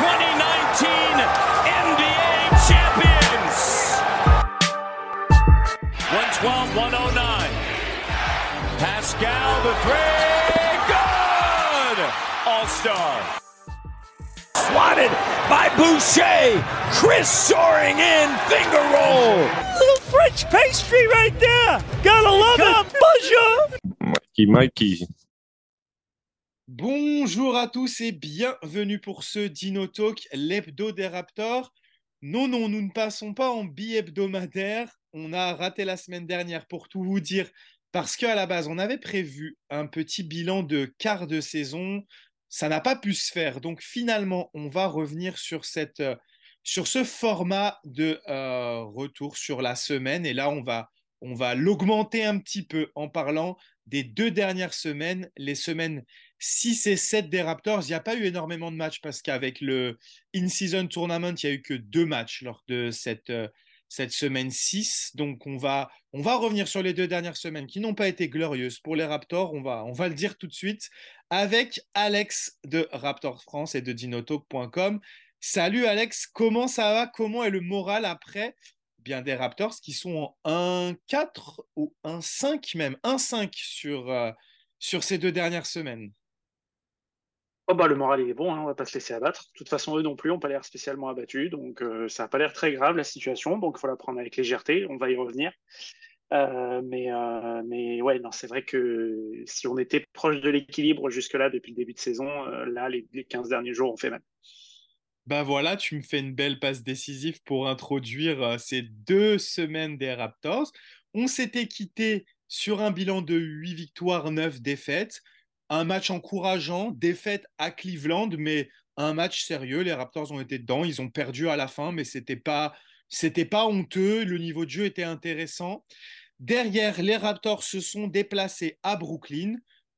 2019 NBA champions. 112 109. Pascal the three. Good. All star. Swatted by Boucher. Chris soaring in. Finger roll. Little French pastry right there. Gotta love it. Bonjour. Mikey, Mikey. Bonjour à tous et bienvenue pour ce Dino Talk, l'hebdo des Raptors. Non, non, nous ne passons pas en bi-hebdomadaire. On a raté la semaine dernière pour tout vous dire parce qu'à la base, on avait prévu un petit bilan de quart de saison. Ça n'a pas pu se faire. Donc finalement, on va revenir sur, cette, sur ce format de euh, retour sur la semaine. Et là, on va, on va l'augmenter un petit peu en parlant des deux dernières semaines, les semaines 6 et 7 des Raptors. Il n'y a pas eu énormément de matchs parce qu'avec le In-Season Tournament, il n'y a eu que deux matchs lors de cette, euh, cette semaine 6. Donc, on va, on va revenir sur les deux dernières semaines qui n'ont pas été glorieuses pour les Raptors. On va, on va le dire tout de suite avec Alex de Raptors France et de dinotalk.com. Salut Alex, comment ça va? Comment est le moral après bien des Raptors qui sont en 1-4 ou 1-5 même, 1-5 sur, euh, sur ces deux dernières semaines? Oh bah, le moral est bon, hein, on va pas se laisser abattre. De toute façon, eux non plus n'ont pas l'air spécialement abattus, donc euh, ça n'a pas l'air très grave la situation, donc il faut la prendre avec légèreté, on va y revenir. Euh, mais, euh, mais ouais, non, c'est vrai que si on était proche de l'équilibre jusque-là depuis le début de saison, là, les, les 15 derniers jours ont fait mal. Ben voilà, tu me fais une belle passe décisive pour introduire ces deux semaines des Raptors. On s'était quitté sur un bilan de 8 victoires, 9 défaites un match encourageant, défaite à Cleveland, mais un match sérieux. Les Raptors ont été dedans, ils ont perdu à la fin, mais c'était pas c'était pas honteux. Le niveau de jeu était intéressant. Derrière, les Raptors se sont déplacés à Brooklyn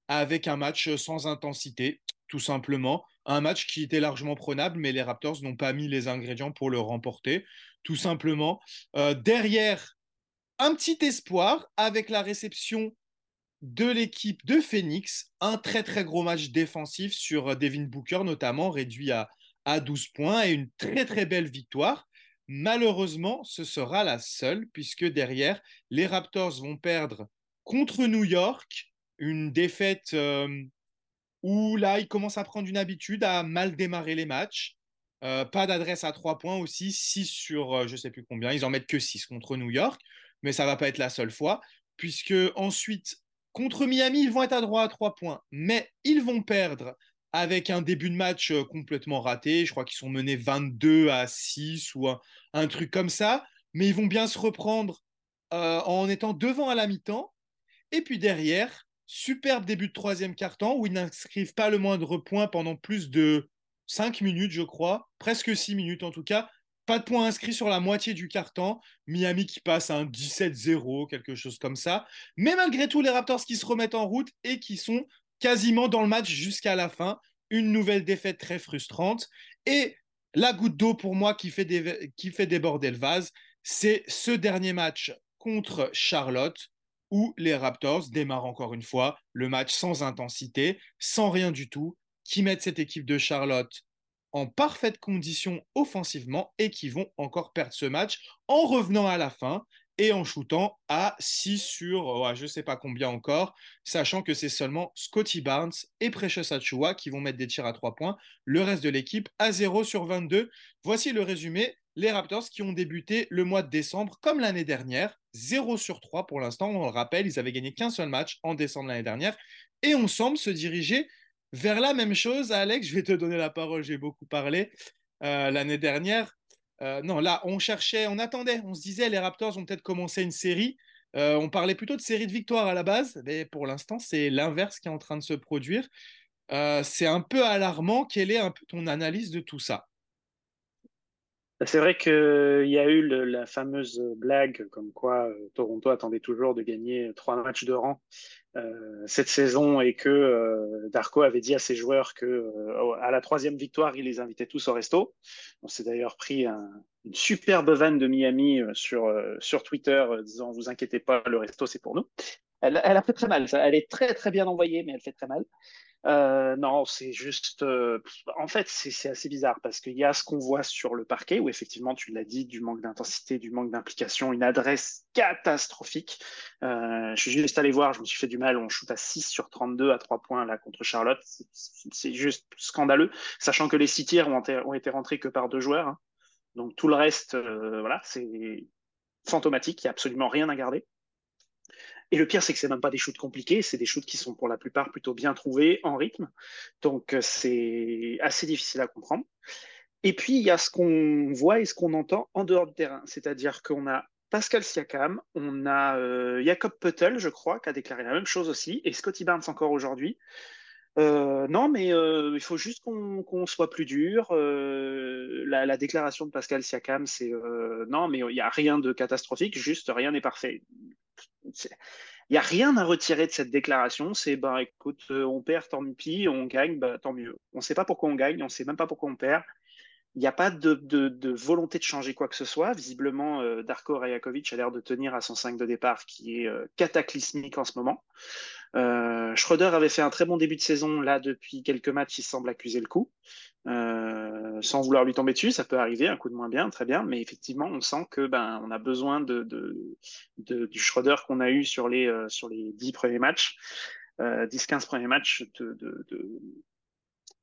avec un match sans intensité, tout simplement. Un match qui était largement prenable, mais les Raptors n'ont pas mis les ingrédients pour le remporter, tout simplement. Euh, derrière, un petit espoir avec la réception de l'équipe de Phoenix. Un très très gros match défensif sur euh, Devin Booker notamment, réduit à, à 12 points et une très très belle victoire. Malheureusement, ce sera la seule puisque derrière, les Raptors vont perdre contre New York, une défaite euh, où là, ils commencent à prendre une habitude à mal démarrer les matchs. Euh, pas d'adresse à 3 points aussi, 6 sur je ne sais plus combien, ils en mettent que 6 contre New York, mais ça va pas être la seule fois, puisque ensuite Contre Miami, ils vont être à droit à trois points, mais ils vont perdre avec un début de match euh, complètement raté. Je crois qu'ils sont menés 22 à 6 ou un, truc comme ça, mais ils vont bien se reprendre euh, en étant devant à la mi-temps. Et puis derrière, superbe début de troisième quart-temps où ils n'inscrivent pas le moindre point pendant plus de 5 minutes, je crois, presque 6 minutes en tout cas, pas de points inscrits sur la moitié du carton. Miami qui passe à un 17-0, quelque chose comme ça. Mais malgré tout, les Raptors qui se remettent en route et qui sont quasiment dans le match jusqu'à la fin. Une nouvelle défaite très frustrante. Et la goutte d'eau pour moi qui fait, qui fait déborder le vase, c'est ce dernier match contre Charlotte où les Raptors démarrent encore une fois le match sans intensité, sans rien du tout, qui mettent cette équipe de Charlotte en parfaite condition offensivement et qui vont encore perdre ce match en revenant à la fin et en shootant à 6 sur je ne sais pas combien encore, sachant que c'est seulement Scotty Barnes et Precious Achua qui vont mettre des tirs à 3 points, le reste de l'équipe à 0 sur 22. Voici le résumé. Les Raptors qui ont débuté le mois de décembre comme l'année dernière, 0 sur 3 pour l'instant, on le rappelle, ils avaient gagné qu'un seul match en décembre l'année dernière et on semble se diriger vers la même chose, Alex, je vais te donner la parole, j'ai beaucoup parlé euh, l'année dernière. Euh, non, là, on cherchait, on attendait, on se disait, les Raptors ont peut-être commencé une série. Euh, on parlait plutôt de série de victoires à la base, mais pour l'instant, c'est l'inverse qui est en train de se produire. c'est un peu alarmant. Quelle est un peu ton analyse de tout ça? C'est vrai qu'il y a eu la fameuse blague comme quoi euh, Toronto attendait toujours de gagner trois matchs de rang euh, cette saison et que euh, Darko avait dit à ses joueurs que à la troisième victoire, il les invitait tous au resto. On s'est d'ailleurs pris une superbe vanne de Miami sur, sur Twitter disant Vous inquiétez pas, le resto c'est pour nous. Elle, elle, a fait très mal. Elle est très très bien envoyée, mais elle fait très mal. Euh, non, c'est juste. euh, en fait, c'est assez bizarre parce qu'il y a ce qu'on voit sur le parquet où effectivement, tu l'as dit, du manque d'intensité, du manque d'implication, une adresse catastrophique. Euh, je suis juste allé voir, je me suis fait du mal. On shoot à 6 sur 32 à 3 points là contre Charlotte. C'est- juste scandaleux, sachant que les 6 tirs ont été, ont été rentrés que par deux joueurs. hein. Donc tout le reste, euh, voilà, c'est fantomatique. Il n'y a absolument rien à garder. Et le pire, c'est que c'est même pas des shoots compliqués, c'est des shoots qui sont pour la plupart plutôt bien trouvés, en rythme. Donc, euh, c'est assez difficile à comprendre. Et puis, il y a ce qu'on voit et ce qu'on entend en dehors du terrain. C'est-à-dire qu'on a Pascal Siakam, on a euh, Jacob Puttel, je crois, qui a déclaré la même chose aussi, et Scotty Barnes encore aujourd'hui. Euh, non, mais euh, il faut juste qu'on soit plus dur. Euh, la, la déclaration de Pascal Siakam, c'est non, mais il n'y a rien de catastrophique, juste rien n'est parfait. Il n'y a rien à retirer de cette déclaration. C'est, ben, écoute, on perd, tant pis, on gagne, bah, tant mieux. On ne sait pas pourquoi on gagne, on ne sait même pas pourquoi on perd. Il n'y a pas de, de- volonté de changer quoi que ce soit. Visiblement, Darko Rajakovic a l'air de tenir à son 5 de départ, qui est cataclysmique en ce moment. Euh, Schroeder avait fait un très bon début de saison. Là, depuis quelques matchs, il semble accuser le coup. Euh, sans vouloir lui tomber dessus, ça peut arriver, un coup de moins bien, très bien. Mais effectivement, on sent que ben, on a besoin de, de, du Schroeder qu'on a eu sur les, euh, sur les 10 premiers matchs, euh, 10-15 premiers matchs de, de,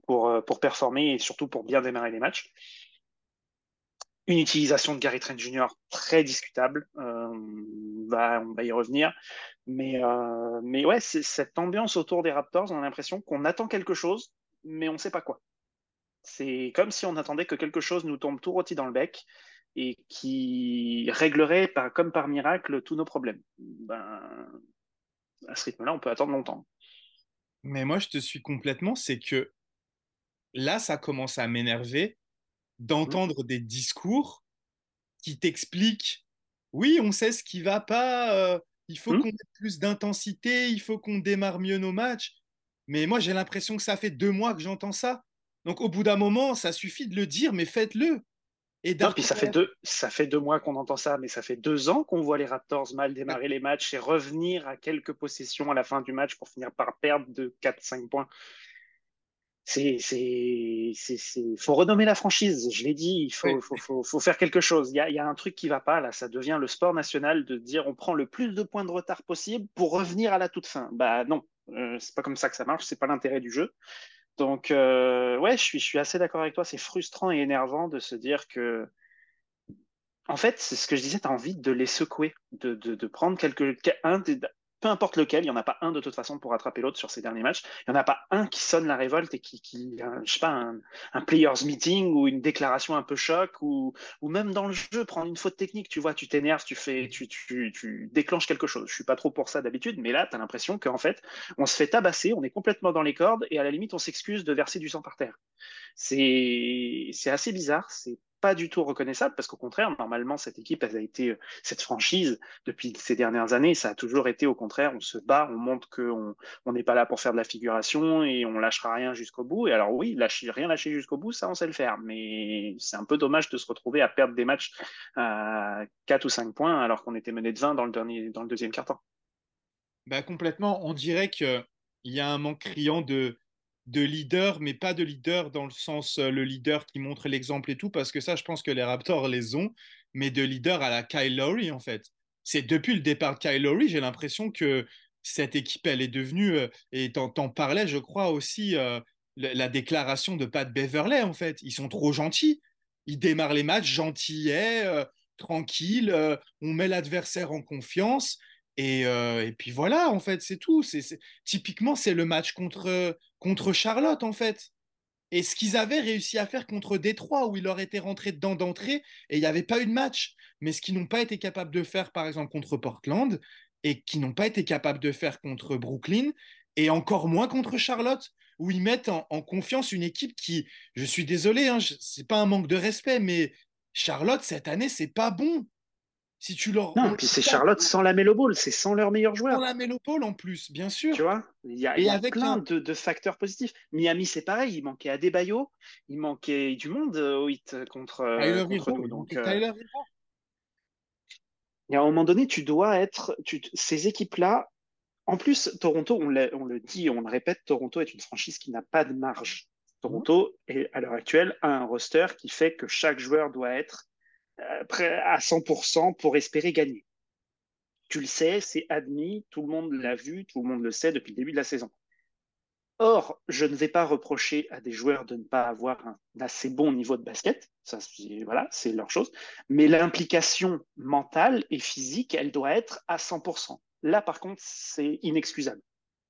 pour, pour performer et surtout pour bien démarrer les matchs. Une utilisation de Gary Trent Jr. très discutable. Euh, on, va, y revenir. Mais, euh, mais ouais, c'est cette ambiance autour des Raptors, on a l'impression qu'on attend quelque chose, mais on ne sait pas quoi. C'est comme si on attendait que quelque chose nous tombe tout rôti dans le bec et qui réglerait comme par miracle tous nos problèmes. Ben, à ce rythme-là, on peut attendre longtemps. Mais moi, je te suis complètement, c'est que là, ça commence à m'énerver d'entendre des discours qui t'expliquent, oui, on sait ce qui va pas, euh, il faut Hmm. qu'on ait plus d'intensité, il faut qu'on démarre mieux nos matchs. Mais moi, j'ai l'impression que ça fait deux mois que j'entends ça. Donc, au bout d'un moment, ça suffit de le dire, mais faites-le. Et Non, puis ça fait deux, ça fait deux mois qu'on entend ça, mais ça fait deux ans qu'on voit les Raptors mal démarrer les matchs et revenir à quelques possessions à la fin du match pour finir par perdre de 4-5 points. C'est, faut renommer la franchise. Je l'ai dit, il faut, Oui. faut, faut, faut faire quelque chose. Il y a, il y a un truc qui va pas là. Ça devient le sport national de dire on prend le plus de points de retard possible pour revenir à la toute fin. Bah non, euh, c'est pas comme ça que ça marche. C'est pas l'intérêt du jeu. Donc euh, ouais, je suis, je suis assez d'accord avec toi. C'est frustrant et énervant de se dire que en fait, c'est ce que je disais, tu as envie de les secouer, de, de, de prendre quelque, un peu importe lequel, il n'y en a pas un de toute façon pour rattraper l'autre sur ces derniers matchs. Il n'y en a pas un qui sonne la révolte et qui, qui un, je sais pas, un, players meeting ou une déclaration un peu choc ou, ou même dans le jeu, prendre une faute technique, tu vois, tu t'énerves, tu fais, tu, tu, tu déclenches quelque chose. Je suis pas trop pour ça d'habitude, mais là, tu as l'impression qu'en fait, on se fait tabasser, on est complètement dans les cordes et à la limite, on s'excuse de verser du sang par terre. C'est, c'est assez bizarre, c'est pas du tout reconnaissable parce qu'au contraire, normalement, cette équipe, elle a été, cette franchise, depuis ces dernières années, ça a toujours été au contraire, on se bat, on montre qu'on on n'est pas là pour faire de la figuration et on lâchera rien jusqu'au bout. Et alors oui, rien lâcher jusqu'au bout, ça, on sait le faire. Mais c'est un peu dommage de se retrouver à perdre des matchs à 4 ou 5 points alors qu'on était mené de 20 dans le, dernier, dans le deuxième quart-temps. Bah, complètement. On dirait qu'il y a un manque criant de, de leader, mais pas de leader dans le sens euh, le leader qui montre l'exemple et tout, parce que ça, je pense que les Raptors les ont, mais de leader à la Kyle Lowry, en fait. C'est depuis le départ de Kyle Lowry, j'ai l'impression que cette équipe, elle est devenue, euh, et t'en, parlais, je crois aussi, euh, la, la déclaration de Pat Beverley, en fait. Ils sont trop gentils. Ils démarrent les matchs gentillets, tranquilles, on met l'adversaire en confiance. Et, euh, et puis voilà, en fait, c'est tout. Typiquement, c'est le match contre, contre Charlotte, en fait. Et ce qu'ils avaient réussi à faire contre Détroit, où il leur était rentré dedans d'entrée, et il n'y avait pas eu de match. Mais ce qu'ils n'ont pas été capables de faire, par exemple, contre Portland, et qui n'ont pas été capables de faire contre Brooklyn, et encore moins contre Charlotte, où ils mettent en, confiance une équipe qui, je suis désolé, hein, c'est pas un manque de respect, mais Charlotte, cette année, c'est pas bon. Si tu leur. Non, on puis c'est Charlotte sans la Melo Ball, c'est sans leur meilleur joueur. la mélopole en plus, bien sûr. Tu vois, il y a, Et il y a avec plein un- de, de facteurs positifs. Miami, c'est pareil, il manquait Adebayo, il manquait du monde euh, au hit contre, euh, Tyler contre Hero, nous. il Donc, manquait euh, Tyler Hero. et à un moment donné, tu dois être. Tu, ces équipes-là, En plus, Toronto, on, on, le dit, on le répète, Toronto est une franchise qui n'a pas de marge. Toronto, est, à l'heure actuelle, a un roster qui fait que chaque joueur doit être euh, à 100% pour espérer gagner. Tu le sais, c'est admis, tout le monde l'a vu, tout le monde le sait depuis le début de la saison. Or, je ne vais pas reprocher à des joueurs de ne pas avoir un assez bon niveau de basket, ça, voilà, c'est leur chose, mais l'implication mentale et physique, elle doit être à 100%. Là, par contre, c'est inexcusable.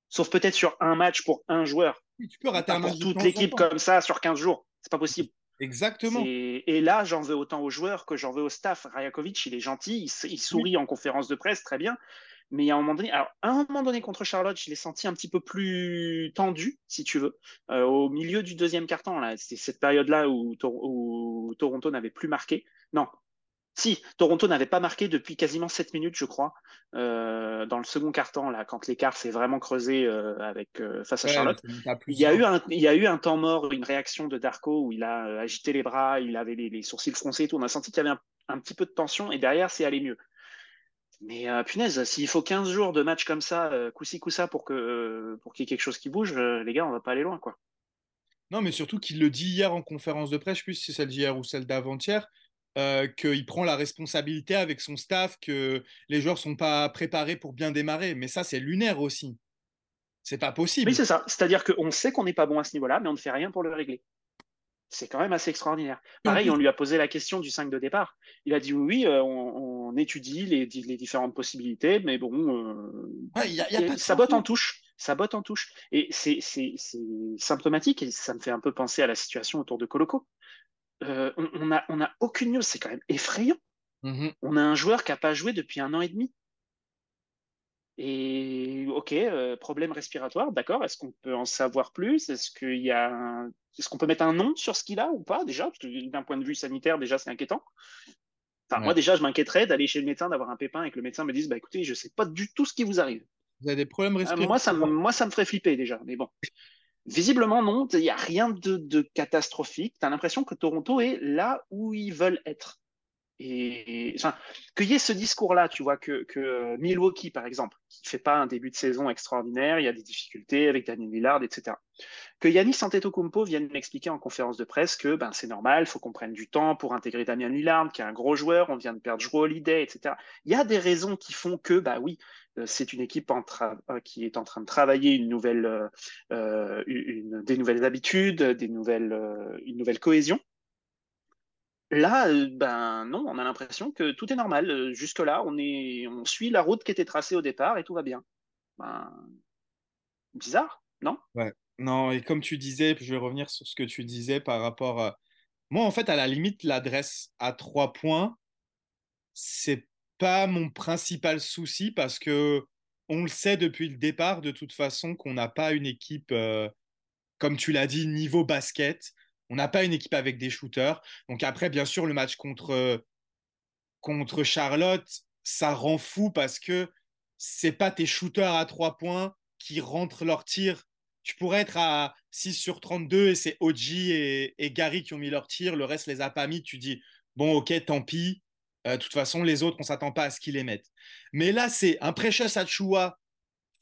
Sauf peut-être sur un match pour un joueur. tu peux rater un pour toute l'équipe comme ça sur 15 jours, c'est pas possible. Exactement. Et là, j'en veux autant aux joueurs que j'en veux au staff. Rajakovic, il est gentil, il, sourit en conférence de presse, très bien. Mais a un moment donné, alors à un moment donné contre Charlotte, je l'ai senti un petit peu plus tendu, si tu veux, euh, au milieu du deuxième carton. Là, c'est cette période-là où, Toronto n'avait plus marqué. Non, si, Toronto n'avait pas marqué depuis quasiment 7 minutes, je crois, euh, dans le second quart-temps, là, quand l'écart s'est vraiment creusé euh, avec, euh, face à Charlotte. Il y, a eu un, il y a eu un temps mort, une réaction de Darko où il a agité les bras, il avait les, sourcils froncés et tout. On a senti qu'il y avait un, petit peu de tension et derrière, c'est allé mieux. Mais punaise, s'il faut 15 jours de match comme ça, coup-ci, coup-ça, pour qu'il pour qu'il y ait quelque chose qui bouge, les gars, on va pas aller loin, quoi. Non, mais surtout qu'il le dit hier en conférence de presse, je sais plus si c'est celle d'hier ou celle d'avant-hier, euh, qu'il prend la responsabilité avec son staff, que les joueurs sont pas préparés pour bien démarrer. Mais ça, c'est lunaire aussi. C'est pas possible. Oui, c'est ça. C'est-à-dire qu'on sait qu'on n'est pas bon à ce niveau-là, mais on ne fait rien pour le régler. C'est quand même assez extraordinaire. Pareil, on lui a posé la question du 5 de départ. Il a dit oui, euh, on, étudie les, différentes possibilités, mais bon, euh, ça botte en touche. Ça botte en touche. Et c'est symptomatique et ça me fait un peu penser à la situation autour de Coloco. Euh, on n'a on a aucune news, c'est quand même effrayant. Mm-hmm. On a un joueur qui n'a pas joué depuis un an et demi. Et ok, euh, problème respiratoire, d'accord. Est-ce qu'on peut en savoir plus? Est-ce qu'il y a, est-ce qu'on peut mettre un nom sur ce qu'il a ou pas déjà? D'un point de vue sanitaire, déjà c'est inquiétant. Enfin, moi déjà, je m'inquiéterais d'aller chez le médecin, d'avoir un pépin et que le médecin me dise, bah écoutez, je sais pas du tout ce qui vous arrive. Vous avez des problèmes euh, respiratoires moi, ça, moi, ça me ferait flipper déjà, mais bon. Visiblement, non, il n'y a rien de, catastrophique. Tu as l'impression que Toronto est là où ils veulent être. Et enfin, qu'il y ait ce discours-là, tu vois, que, que, Milwaukee, par exemple, qui ne fait pas un début de saison extraordinaire, il y a des difficultés avec Daniel Lillard, etc. Que Yannis Antetokounmpo vienne m'expliquer en conférence de presse que ben, c'est normal, il faut qu'on prenne du temps pour intégrer Damien Lillard, qui est un gros joueur, on vient de perdre Joe Holiday, etc. Il y a des raisons qui font que, bah oui, euh, c'est une équipe euh, qui est en train de travailler une nouvelle, euh, des nouvelles habitudes, des nouvelles, une nouvelle cohésion. Là, ben non, on a l'impression que tout est normal. Jusque-là, on, est, on suit la route qui était tracée au départ et tout va bien. Ben, bizarre, non? Ouais. Non, et comme tu disais, je vais revenir sur ce que tu disais par rapport à... Moi, en fait, à la limite, l'adresse à trois points, c'est pas mon principal souci parce que on le sait depuis le départ de toute façon qu'on n'a pas une équipe, euh, comme tu l'as dit, niveau basket. On n'a pas une équipe avec des shooters. Donc après, bien sûr, le match contre, contre Charlotte, ça rend fou parce que c'est pas tes shooters à trois points qui rentrent leur tir. Tu pourrais être à 6 sur 32 et c'est Oji et, et, Gary qui ont mis leur tir. Le reste les a pas mis. Tu dis, bon, ok, tant pis. Euh, de toute façon, les autres, on s'attend pas à ce qu'ils les mettent. Mais là, c'est un Precious Achua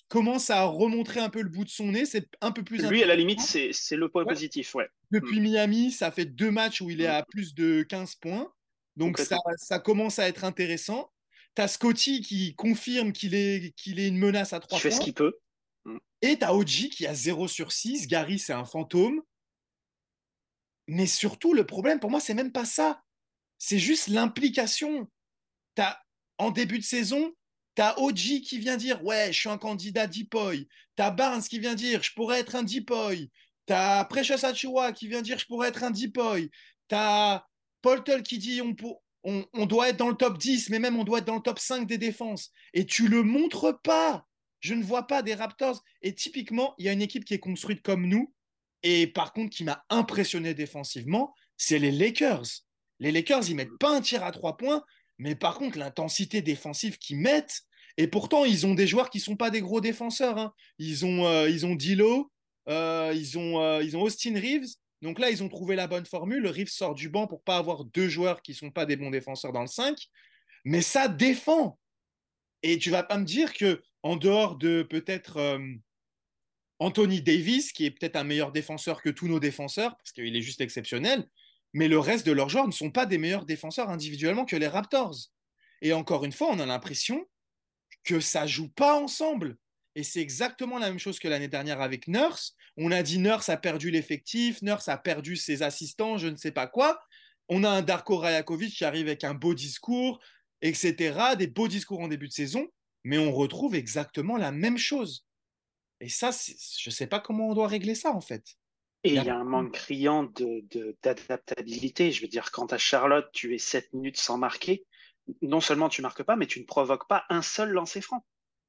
commence à remontrer un peu le bout de son nez. C'est un peu plus. Lui, à la limite, c'est le point positif. Ouais. Depuis mm. Miami, ça fait deux matchs où il est mm. à plus de 15 points. Donc, ça, ça, commence à être intéressant. Tu as Scotty qui confirme qu'il est, qu'il est une menace à 3 points. Il fait ce qu'il peut. Mm. Et tu as Oji qui a 0 sur 6. Gary, c'est un fantôme. Mais surtout, le problème pour moi, c'est même pas ça c'est juste l'implication. En début de saison, tu as OG qui vient dire Ouais, je suis un candidat Deepoy. Tu as Barnes qui vient dire Je pourrais être un Deepoy. Tu as Precious Achua qui vient dire Je pourrais être un Deepoy. Tu as Poltel qui dit on, doit être dans le top 10, mais même on doit être dans le top 5 des défenses. Et tu le montres pas. Je ne vois pas des Raptors. Et typiquement, il y a une équipe qui est construite comme nous. Et par contre, qui m'a impressionné défensivement, c'est les Lakers. Les Lakers, ils mettent pas un tir à trois points, mais par contre, l'intensité défensive qu'ils mettent, et pourtant, ils ont des joueurs qui sont pas des gros défenseurs. Hein. Ils ont, euh, ils ont Dilo, euh, ils, ont, euh, ils ont Austin Reeves. Donc là, ils ont trouvé la bonne formule. Reeves sort du banc pour pas avoir deux joueurs qui sont pas des bons défenseurs dans le 5. Mais ça défend. Et tu vas pas me dire que en dehors de peut-être Anthony Davis, qui est peut-être un meilleur défenseur que tous nos défenseurs, parce qu'il est juste exceptionnel, mais le reste de leurs joueurs ne sont pas des meilleurs défenseurs individuellement que les Raptors. Et encore une fois, on a l'impression que ça joue pas ensemble. Et c'est exactement la même chose que l'année dernière avec Nurse. On a dit Nurse a perdu l'effectif, Nurse a perdu ses assistants, je ne sais pas quoi. On a un Darko Rajakovic qui arrive avec un beau discours, etc., des beaux discours en début de saison, mais on retrouve exactement la même chose. Et ça, je ne sais pas comment on doit régler ça, en fait. Et il y a un manque criant d'adaptabilité. je veux dire, quand à Charlotte, tu es 7 minutes sans marquer, non seulement tu marques pas, mais tu ne provoques pas un seul lancer franc.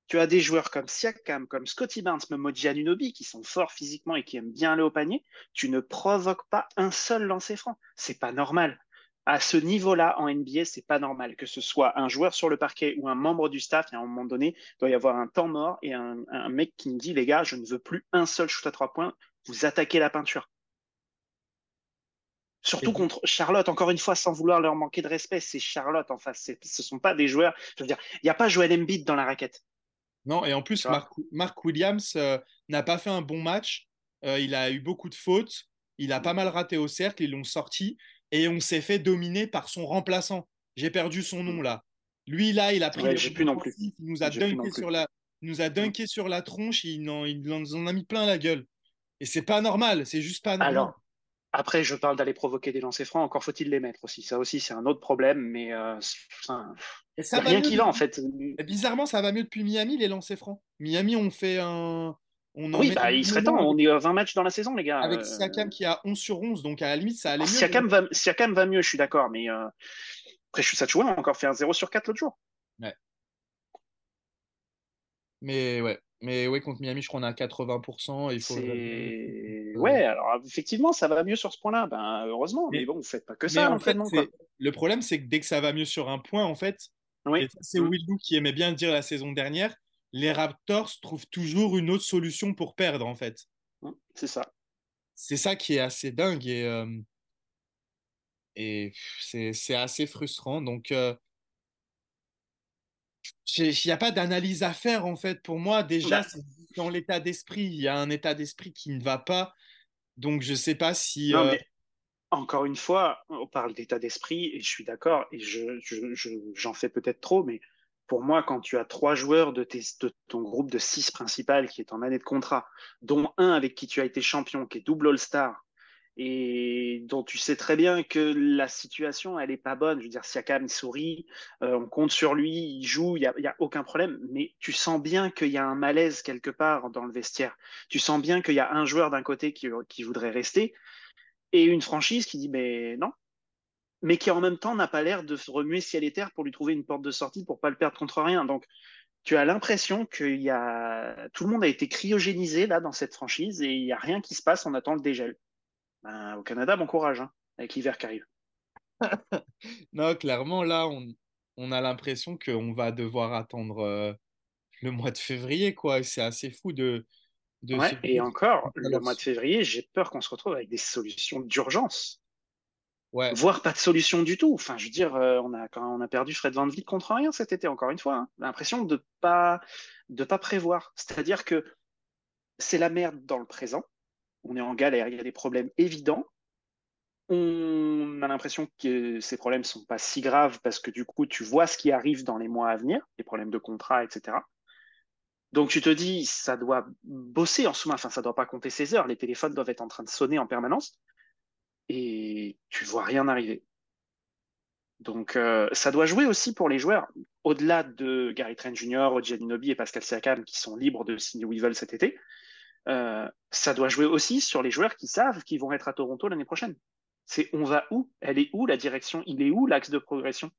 Tu as des joueurs comme Siakam, comme Scotty Barnes, même Moji Anunobi, qui sont forts physiquement et qui aiment bien aller au panier. Tu ne provoques pas un seul lancer franc. C'est pas normal à ce niveau-là en NBA, c'est pas normal que ce soit un joueur sur le parquet ou un membre du staff. À un moment donné, il doit y avoir un temps mort et un, mec qui me dit les gars, je ne veux plus un seul shoot à trois points. Vous attaquez la peinture. Surtout contre Charlotte, encore une fois, sans vouloir leur manquer de respect, c'est Charlotte en face. Ce ne sont pas des joueurs. Je veux dire, il n'y a pas Joel Embiid dans la raquette. Non, et en plus, Mark, Williams euh, n'a pas fait un bon match. Euh, il a eu beaucoup de fautes. Il a pas mal raté au cercle. Ils l'ont sorti et on s'est fait dominer par son remplaçant. J'ai perdu son nom là. Lui là, il a pris. j'ai plus non plus. Il nous a dunké sur la, nous a dunké sur la tronche. Il en, il en a mis plein la gueule. Et c'est pas normal. C'est juste pas normal. Alors, après, je parle d'aller provoquer des lancers francs. Encore faut-il les mettre aussi. Ça aussi, c'est un autre problème. Mais euh, ça, rien qui va en fait. bizarrement, ça va mieux depuis Miami les lancers francs. Miami, on fait un oui, bah, il serait temps. On est à 20 matchs dans la saison, les gars. Avec euh, Siakam qui a 11 sur 11, donc à la limite, ça allait mieux. Siakam va, Siakam va mieux, je suis d'accord. Mais euh... après, je suis on a encore fait un 0 sur 4 l'autre jour. Ouais. Mais ouais. Mais ouais, contre Miami, je crois qu'on a 80%. Il faut... Ouais, alors effectivement, ça va mieux sur ce point-là. Ben, heureusement, mais, bon, vous faites pas que ça. En fait, le problème, c'est que dès que ça va mieux sur un point, en fait, c'est mm. Willou qui aimait bien dire la saison dernière, les Raptors trouvent toujours une autre solution pour perdre, en fait. C'est ça. C'est ça qui est assez dingue et, euh, et c'est assez frustrant. Donc, euh, il n'y a pas d'analyse à faire, en fait. Pour moi, déjà, bah c'est dans l'état d'esprit. Il y a un état d'esprit qui ne va pas. Donc, je ne sais pas si. Euh, encore une fois, on parle d'état d'esprit et je suis d'accord et j'en je, fais peut-être trop, mais pour moi, quand tu as trois joueurs de, ton groupe de six principales qui est en année de contrat, dont un avec qui tu as été champion, qui est double All-Star, et dont tu sais très bien que la situation, elle n'est pas bonne. Je veux dire, Siakam, il sourit, euh, on compte sur lui, il joue, il n'y a, a, aucun problème. Mais tu sens bien qu'il y a un malaise quelque part dans le vestiaire. Tu sens bien qu'il y a un joueur d'un côté qui, voudrait rester et une franchise qui dit, mais non, mais qui en même temps n'a pas l'air de se remuer ciel et terre pour lui trouver une porte de sortie pour pas le perdre contre rien. Donc, tu as l'impression que y tout le monde a été cryogénisé là dans cette franchise et il n'y a rien qui se passe. On attend le dégel. Ben, au Canada, bon courage hein, avec l'hiver qui arrive. non, clairement là, on, on a l'impression qu'on va devoir attendre euh, le mois de février, quoi. C'est assez fou de. de ouais, et encore, le mois de février, j'ai peur qu'on se retrouve avec des solutions d'urgence. Ouais. voire pas de solution du tout. Enfin, je veux dire, euh, on a quand on a perdu Fred Van Vliet contre rien cet été, encore une fois. Hein. L'impression de pas de pas prévoir. C'est-à-dire que c'est la merde dans le présent. On est en galère, il y a des problèmes évidents. On a l'impression que ces problèmes sont pas si graves parce que du coup, tu vois ce qui arrive dans les mois à venir, les problèmes de contrat, etc. Donc tu te dis, ça doit bosser en sous-main, enfin ça doit pas compter ses heures, les téléphones doivent être en train de sonner en permanence et tu vois rien arriver. Donc euh, ça doit jouer aussi pour les joueurs, au-delà de Gary Trent Jr., Oji et Pascal Siakam qui sont libres de signer où cet été. Euh, ça doit jouer aussi sur les joueurs qui savent qu'ils vont être à Toronto l'année prochaine. C'est on va où? Elle est où la direction? Il est où l'axe de progression?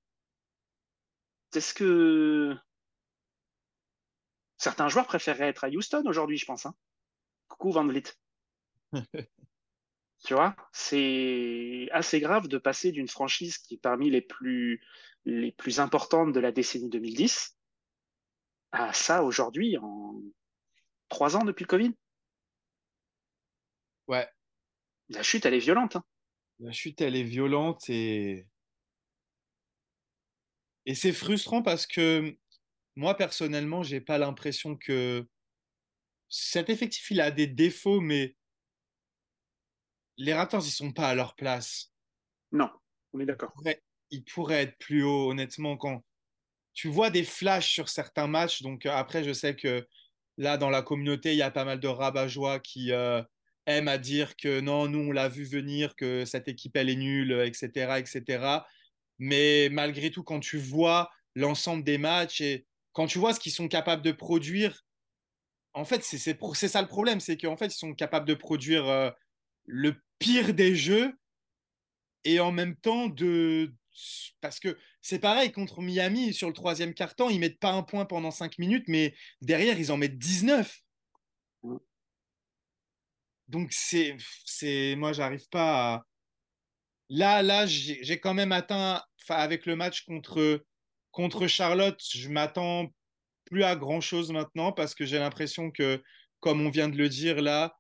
C'est ce que certains joueurs préféreraient être à Houston aujourd'hui, je pense. Hein? Coucou Van Vliet. Tu vois, c'est assez grave de passer d'une franchise qui est parmi les plus, les plus importantes de la décennie 2010 à ça aujourd'hui en trois ans depuis le Covid. Ouais. La chute, elle est violente. Hein. La chute, elle est violente et. Et c'est frustrant parce que moi personnellement, j'ai pas l'impression que cet effectif il a des défauts, mais les Raptors ils sont pas à leur place. Non, on est d'accord. Ils pourraient être plus haut, honnêtement, quand tu vois des flashs sur certains matchs. Donc euh, après, je sais que là, dans la communauté, il y a pas mal de rabat-joie qui euh, à dire que non, nous, on l'a vu venir, que cette équipe, elle est nulle, etc., etc. Mais malgré tout, quand tu vois l'ensemble des matchs et quand tu vois ce qu'ils sont capables de produire, en fait, c'est ça le problème, c'est qu'en fait, ils sont capables de produire euh, le pire des jeux et en même temps de, parce que c'est pareil contre Miami sur le troisième carton, ils mettent pas un point pendant 5 minutes, mais derrière ils en mettent 19. Donc c'est, moi j'arrive pas à. Là, là, j'ai quand même atteint, avec le match contre contre Charlotte, je m'attends plus à grand chose maintenant parce que j'ai l'impression que, comme on vient de le dire là,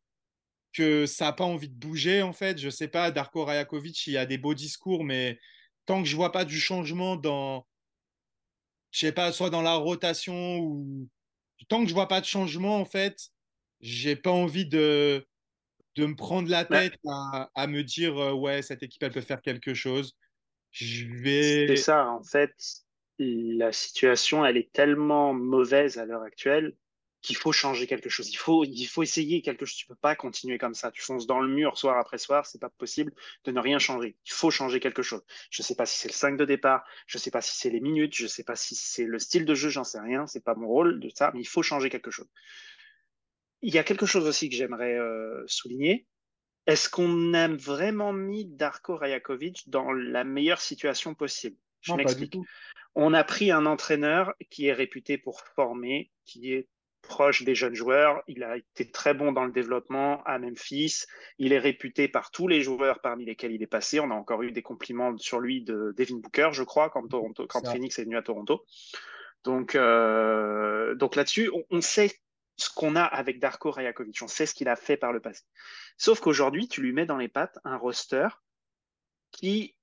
que ça n'a pas envie de bouger en fait. Je sais pas, Darko Rajakovic, il a des beaux discours, mais tant que je vois pas du changement dans, je sais pas, soit dans la rotation ou tant que je vois pas de changement, en fait, j'ai pas envie de, de me prendre la tête à, à, me dire euh, ouais, cette équipe elle peut faire quelque chose. Je vais. C'est ça, en fait, la situation elle est tellement mauvaise à l'heure actuelle qu'il faut changer quelque chose. Il faut, il faut essayer quelque chose. Tu peux pas continuer comme ça. Tu fonces dans le mur soir après soir. C'est pas possible de ne rien changer. Il faut changer quelque chose. Je sais pas si c'est le 5 de départ. Je sais pas si c'est les minutes. Je sais pas si c'est le style de jeu. J'en sais rien. C'est pas mon rôle de ça. Mais il faut changer quelque chose. Il y a quelque chose aussi que j'aimerais euh, souligner. Est-ce qu'on a vraiment mis Darko Rajakovic dans la meilleure situation possible? Je m'explique. On a pris un entraîneur qui est réputé pour former, qui est proche des jeunes joueurs. Il a été très bon dans le développement à Memphis. Il est réputé par tous les joueurs parmi lesquels il est passé. On a encore eu des compliments sur lui de Devin Booker, je crois, quand, Toronto, quand Phoenix est venu à Toronto. Donc, euh, donc là-dessus, on, sait ce qu'on a avec Darko Rajakovic. On sait ce qu'il a fait par le passé. Sauf qu'aujourd'hui, tu lui mets dans les pattes un roster qui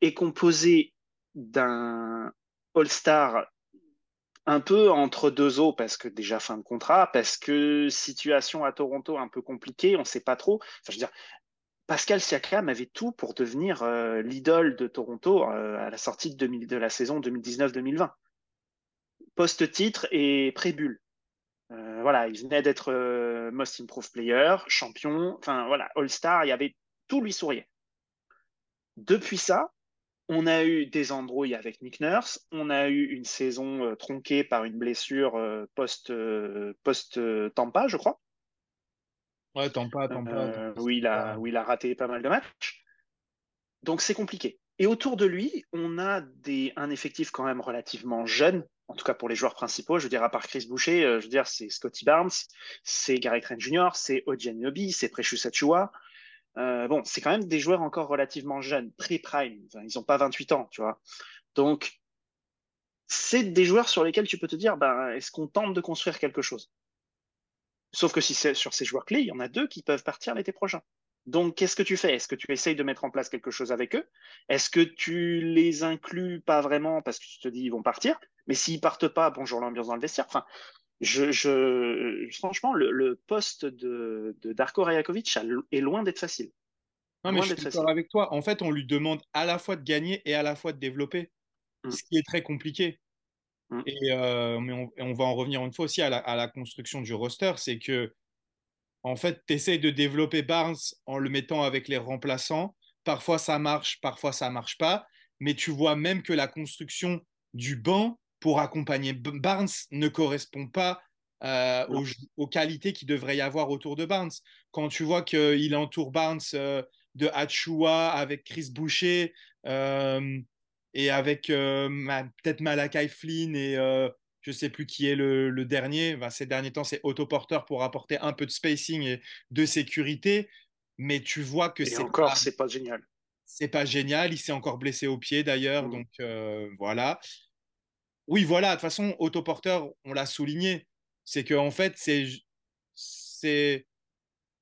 est composé d'un All-Star un peu entre deux eaux parce que déjà fin de contrat, parce que situation à Toronto un peu compliquée, on ne sait pas trop. Je veux dire, Pascal Siakam avait tout pour devenir euh, l'idole de Toronto euh, à la sortie de, de la saison 2019-2020. Post-titre et pré-bulle. Euh, voilà, il venait d'être Most Improved Player, champion, enfin voilà, All-Star, il y avait tout lui souriait. Depuis ça, on a eu des embrouilles avec Nick Nurse. On a eu une saison euh, tronquée par une blessure euh, post, euh, post Tampa, je crois. Ouais, Tampa, Tampa. où, il a, où il a raté pas mal de matchs. Donc c'est compliqué. Et autour de lui, on a des, un effectif quand même relativement jeune, en tout cas pour les joueurs principaux. Je veux dire, à part Chris Boucher, je veux dire, c'est Scotty Barnes, c'est Gary Trent Jr., c'est Oji Obi, c'est Precious Achua. Euh, bon, c'est quand même des joueurs encore relativement jeunes, pré-prime. ils n'ont pas 28 ans, tu vois. Donc, c'est des joueurs sur lesquels tu peux te dire, ben, est-ce qu'on tente de construire quelque chose? Sauf que si c'est sur ces joueurs clés, il y en a deux qui peuvent partir l'été prochain. Donc, qu'est-ce que tu fais? Est-ce que tu essayes de mettre en place quelque chose avec eux? Est-ce que tu les inclus pas vraiment parce que tu te dis ils vont partir? Mais s'ils partent pas, bonjour l'ambiance dans le vestiaire. Enfin, je, franchement, le, poste de, Darko Rajakovic est loin d'être facile. Non, mais je suis d'accord avec toi. En fait, on lui demande à la fois de gagner et à la fois de développer, mm. ce qui est très compliqué. Mm. Et, euh, mais on, va en revenir une fois aussi à la, construction du roster. C'est que, en fait, tu essayes de développer Barnes en le mettant avec les remplaçants. Parfois, ça marche, parfois, ça marche pas. Mais tu vois même que la construction du banc pour accompagner Barnes ne correspond pas euh, aux, qualités qu'il devrait y avoir autour de Barnes. Quand tu vois qu'il entoure Barnes euh, de Achua avec Chris Boucher euh, et avec peut-être Malakai Flynn et je sais plus qui est le, dernier. ces derniers temps, c'est autoporteur pour apporter un peu de spacing et de sécurité. Mais tu vois que c'est encore, c'est pas génial. C'est pas génial. Il s'est encore blessé au pied d'ailleurs. Mmh. Donc voilà. Oui, voilà, de toute façon, autoporteur, on l'a souligné. C'est qu'en en fait, c'est, c'est,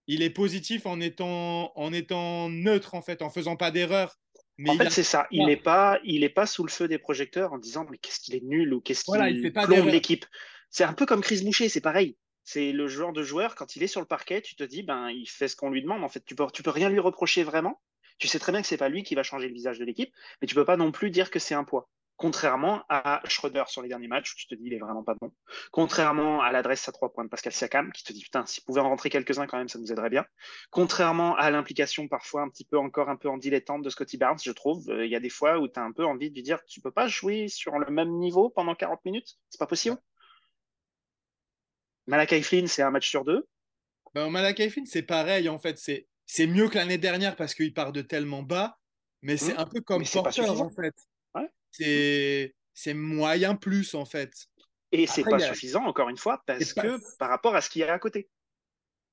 il est positif en étant, en étant neutre, en fait, en faisant pas d'erreur. Mais en fait, c'est ça. Il n'est pas, il est pas sous le feu des projecteurs en disant mais qu'est-ce qu'il est nul ou qu'est-ce qu'il plombe l'équipe. C'est un peu comme Chris Boucher, c'est pareil. C'est le genre de joueur quand il est sur le parquet, tu te dis ben il fait ce qu'on lui demande. En fait, tu peux, tu peux rien lui reprocher vraiment. Tu sais très bien que c'est pas lui qui va changer le visage de l'équipe, mais tu peux pas non plus dire que c'est un poids. Contrairement à Schroeder sur les derniers matchs, où tu te dis il est vraiment pas bon. Contrairement à l'adresse à trois points de Pascal Siakam, qui te dit putain, s'il pouvait en rentrer quelques-uns quand même, ça nous aiderait bien. Contrairement à l'implication parfois un petit peu encore un peu en dilettante de Scotty Barnes, je trouve, euh, il y a des fois où tu as un peu envie de lui dire tu peux pas jouer sur le même niveau pendant 40 minutes, c'est pas possible. Malakai Flynn, c'est un match sur deux. Ben, Malakai Flynn, c'est pareil en fait, c'est c'est mieux que l'année dernière parce qu'il part de tellement bas, mais c'est mmh. un peu comme Porter en fait. C'est moyen plus en fait. Et c'est pas suffisant, encore une fois, parce que par rapport à ce qu'il y a à côté.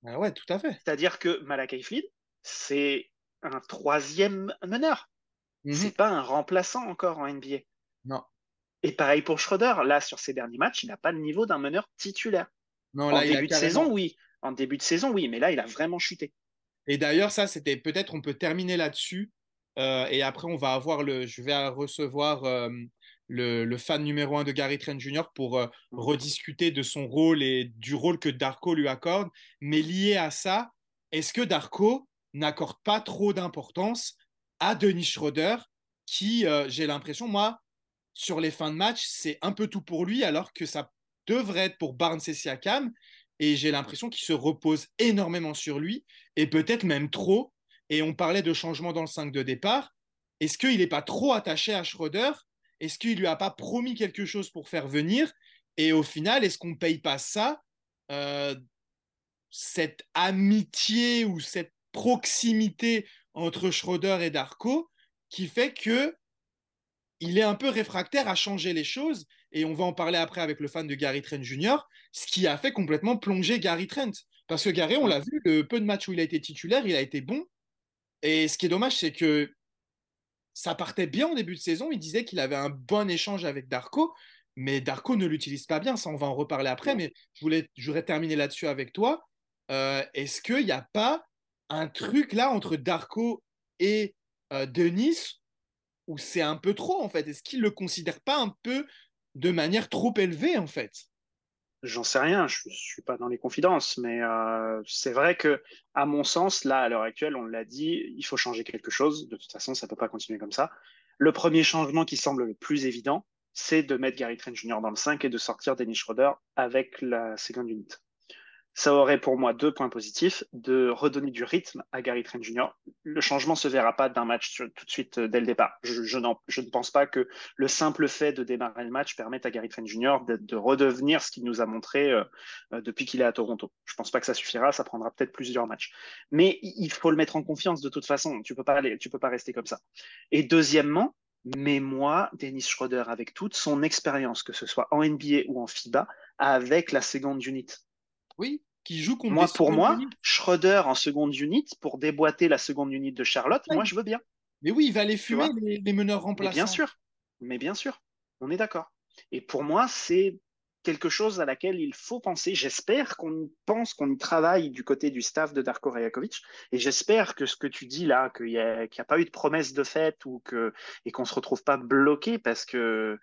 Ah ouais, tout à fait. C'est-à-dire que Malakai Flynn, c'est un troisième meneur. Mmh c'est pas un remplaçant encore en NBA. Non. Et pareil pour Schroeder, là, sur ses derniers matchs, il n'a pas le niveau d'un meneur titulaire. Non, là, en début de saison, oui. En début de saison, oui, mais là, il a vraiment chuté. Et d'ailleurs, ça, c'était peut-être, on peut terminer là-dessus. Euh, et après, on va avoir le, je vais recevoir euh, le, fan numéro un de Gary Trent Jr. pour euh, rediscuter de son rôle et du rôle que Darko lui accorde. Mais lié à ça, est-ce que Darko n'accorde pas trop d'importance à Denis Schroeder, qui, j'ai l'impression, moi, sur les fins de match, c'est un peu tout pour lui, alors que ça devrait être pour Barnes et Siakam. Et j'ai l'impression qu'il se repose énormément sur lui, et peut-être même trop. Et on parlait de changement dans le 5 de départ. Est-ce qu'il n'est pas trop attaché à Schroeder? Est-ce qu'il lui a pas promis quelque chose pour faire venir? Et au final, est-ce qu'on ne paye pas ça euh, Cette amitié ou cette proximité entre Schroeder et Darko qui fait que il est un peu réfractaire à changer les choses? Et on va en parler après avec le fan de Gary Trent Jr., ce qui a fait complètement plonger Gary Trent. Parce que Gary, on l'a vu, le peu de matchs où il a été titulaire, il a été bon. Et ce qui est dommage, c'est que ça partait bien au début de saison. Il disait qu'il avait un bon échange avec Darko, mais Darko ne l'utilise pas bien. Ça, on va en reparler après. Mais je voulais, j'aurais terminé là-dessus avec toi. Euh, est-ce qu'il n'y a pas un truc là entre Darko et euh, Denis où c'est un peu trop en fait? Est-ce qu'il ne le considère pas un peu de manière trop élevée, en fait? J'en sais rien, je ne suis pas dans les confidences, mais euh, c'est vrai que, à mon sens, là, à l'heure actuelle, on l'a dit, il faut changer quelque chose. De toute façon, ça ne peut pas continuer comme ça. Le premier changement qui semble le plus évident, c'est de mettre Gary Trent Jr. dans le 5 et de sortir Dennis Schroeder avec la seconde unité ça aurait pour moi deux points positifs, de redonner du rythme à Gary Trent Jr. Le changement se verra pas d'un match tout de suite euh, dès le départ. Je, ne pense pas que le simple fait de démarrer le match permette à Gary Trent Jr. de, redevenir ce qu'il nous a montré euh, euh, depuis qu'il est à Toronto. Je pense pas que ça suffira, ça prendra peut-être plusieurs matchs. Mais il faut le mettre en confiance de toute façon. Tu peux peux pas rester comme ça. Et deuxièmement, mais moi, Dennis Schroeder, avec toute son expérience, que ce soit en NBA ou en FIBA, avec la seconde unit. Oui, qui joue contre moi, pour moi, Schroeder en seconde unit pour déboîter la seconde unit de Charlotte, moi je veux bien. Mais oui, il va les fumer les, meneurs remplaçants. bien sûr, mais bien sûr, on est d'accord. Et pour moi, c'est quelque chose à laquelle il faut penser. J'espère qu'on pense, qu'on y travaille du côté du staff de Darko Rajakovic. Et j'espère que ce que tu dis là, qu'il n'y a, a, pas eu de promesse de fait ou que, et qu'on ne se retrouve pas bloqué parce que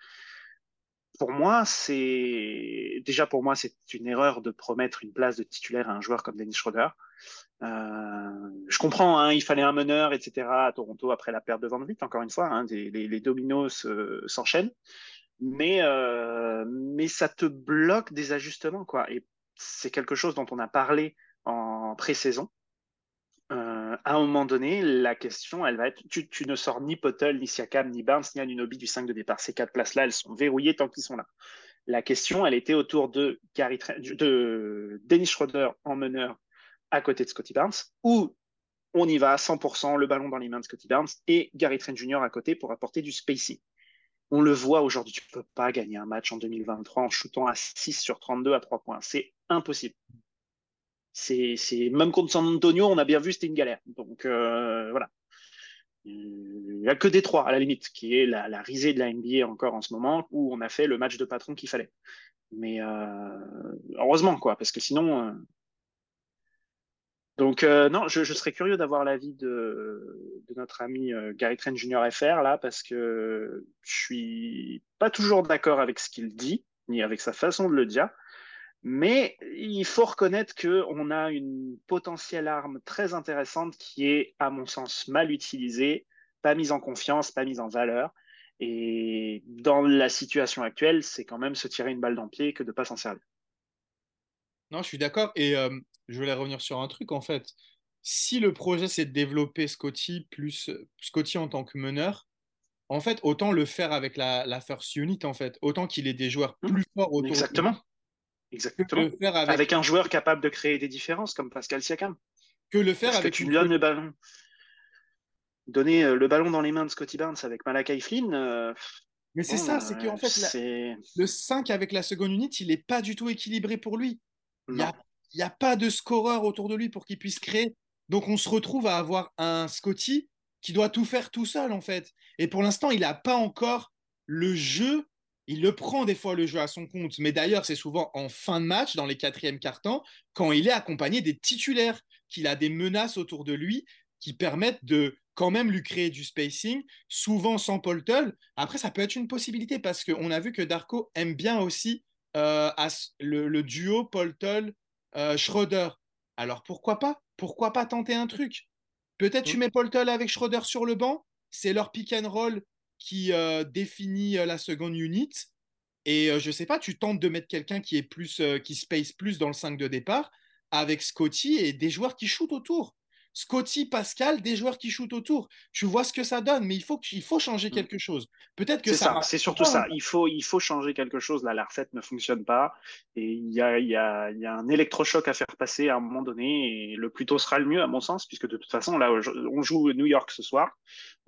pour moi, c'est déjà pour moi c'est une erreur de promettre une place de titulaire à un joueur comme Dennis Schroeder. Euh, je comprends, hein, il fallait un meneur, etc. à Toronto après la perte de Van Vliet. Encore une fois, hein, les, dominos s'enchaînent, mais euh, mais ça te bloque des ajustements. Et c'est quelque chose dont on a parlé en pré-saison euh, à un moment donné, la question, elle va être tu, ne sors ni Pottle, ni Siakam, ni Barnes, ni Anunobi du 5 de départ. Ces quatre places-là, elles sont verrouillées tant qu'ils sont là. La question, elle était autour de, Gary, de Dennis Schroeder en meneur à côté de Scotty Barnes, ou on y va à 100%, le ballon dans les mains de Scotty Barnes, et Gary Trent Jr. à côté pour apporter du spacing. On le voit aujourd'hui, tu ne peux pas gagner un match en 2023 en shootant à 6 sur 32 à 3 points. C'est impossible c'est, même contre San Antonio, on a bien vu, c'était une galère. Donc euh, voilà. Il n'y a que Détroit, à la limite, qui est la, risée de la NBA encore en ce moment, où on a fait le match de patron qu'il fallait. Mais euh, heureusement, quoi, parce que sinon, euh, Donc, euh, non, je, serais curieux d'avoir l'avis de, de, notre ami Gary Trent Jr. FR, là, parce que je suis pas toujours d'accord avec ce qu'il dit, ni avec sa façon de le dire. Mais il faut reconnaître qu'on a une potentielle arme très intéressante qui est, à mon sens, mal utilisée, pas mise en confiance, pas mise en valeur. Et dans la situation actuelle, c'est quand même se tirer une balle dans le pied que de ne pas s'en servir. Non, je suis d'accord. Et euh, je voulais revenir sur un truc, en fait. Si le projet, c'est de développer Scotty plus Scotty en tant que meneur, en fait, autant le faire avec la, la first unit, en fait. Autant qu'il ait des joueurs mmh. plus forts autour Exactement. Exactement. avec... un joueur capable de créer des différences, comme Pascal Siakam. Que le faire avec. Que tu lui donnes le ballon. Donner euh, le ballon dans les mains de Scotty Barnes avec Malakai Flynn. Euh, Mais c'est ça, c'est qu'en fait, le 5 avec la seconde unité, il n'est pas du tout équilibré pour lui. Il n'y a, a, pas de scoreur autour de lui pour qu'il puisse créer. Donc on se retrouve à avoir un Scotty qui doit tout faire tout seul, en fait. Et pour l'instant, il n'a pas encore le jeu il le prend des fois le jeu à son compte, mais d'ailleurs c'est souvent en fin de match, dans les quatrièmes cartons, quand il est accompagné des titulaires, qu'il a des menaces autour de lui qui permettent de quand même lui créer du spacing, souvent sans Poltel. Après, ça peut être une possibilité parce qu'on a vu que Darko aime bien aussi euh, le, duo Poltel-Schroeder. Alors pourquoi pas? Pourquoi pas tenter un truc? Peut-être tu mets Poltel avec Schroeder sur le banc, c'est leur pick and roll qui euh, définit euh, la seconde unit. Et euh, je sais pas, tu tentes de mettre quelqu'un qui est plus, qui space plus dans le 5 de départ avec Scotty et des joueurs qui shootent autour. Scotty, Pascal, des joueurs qui shootent autour. Tu vois ce que ça donne, mais il faut, il faut changer mm. quelque chose. Peut-être que ça. C'est surtout ça. Il faut, il faut changer quelque chose. Là, la recette ne fonctionne pas. Et il y a, y, a, y a, un électrochoc à faire passer à un moment donné. Et le plus tôt sera le mieux, à mon sens, puisque de toute façon, là, on joue New York ce soir.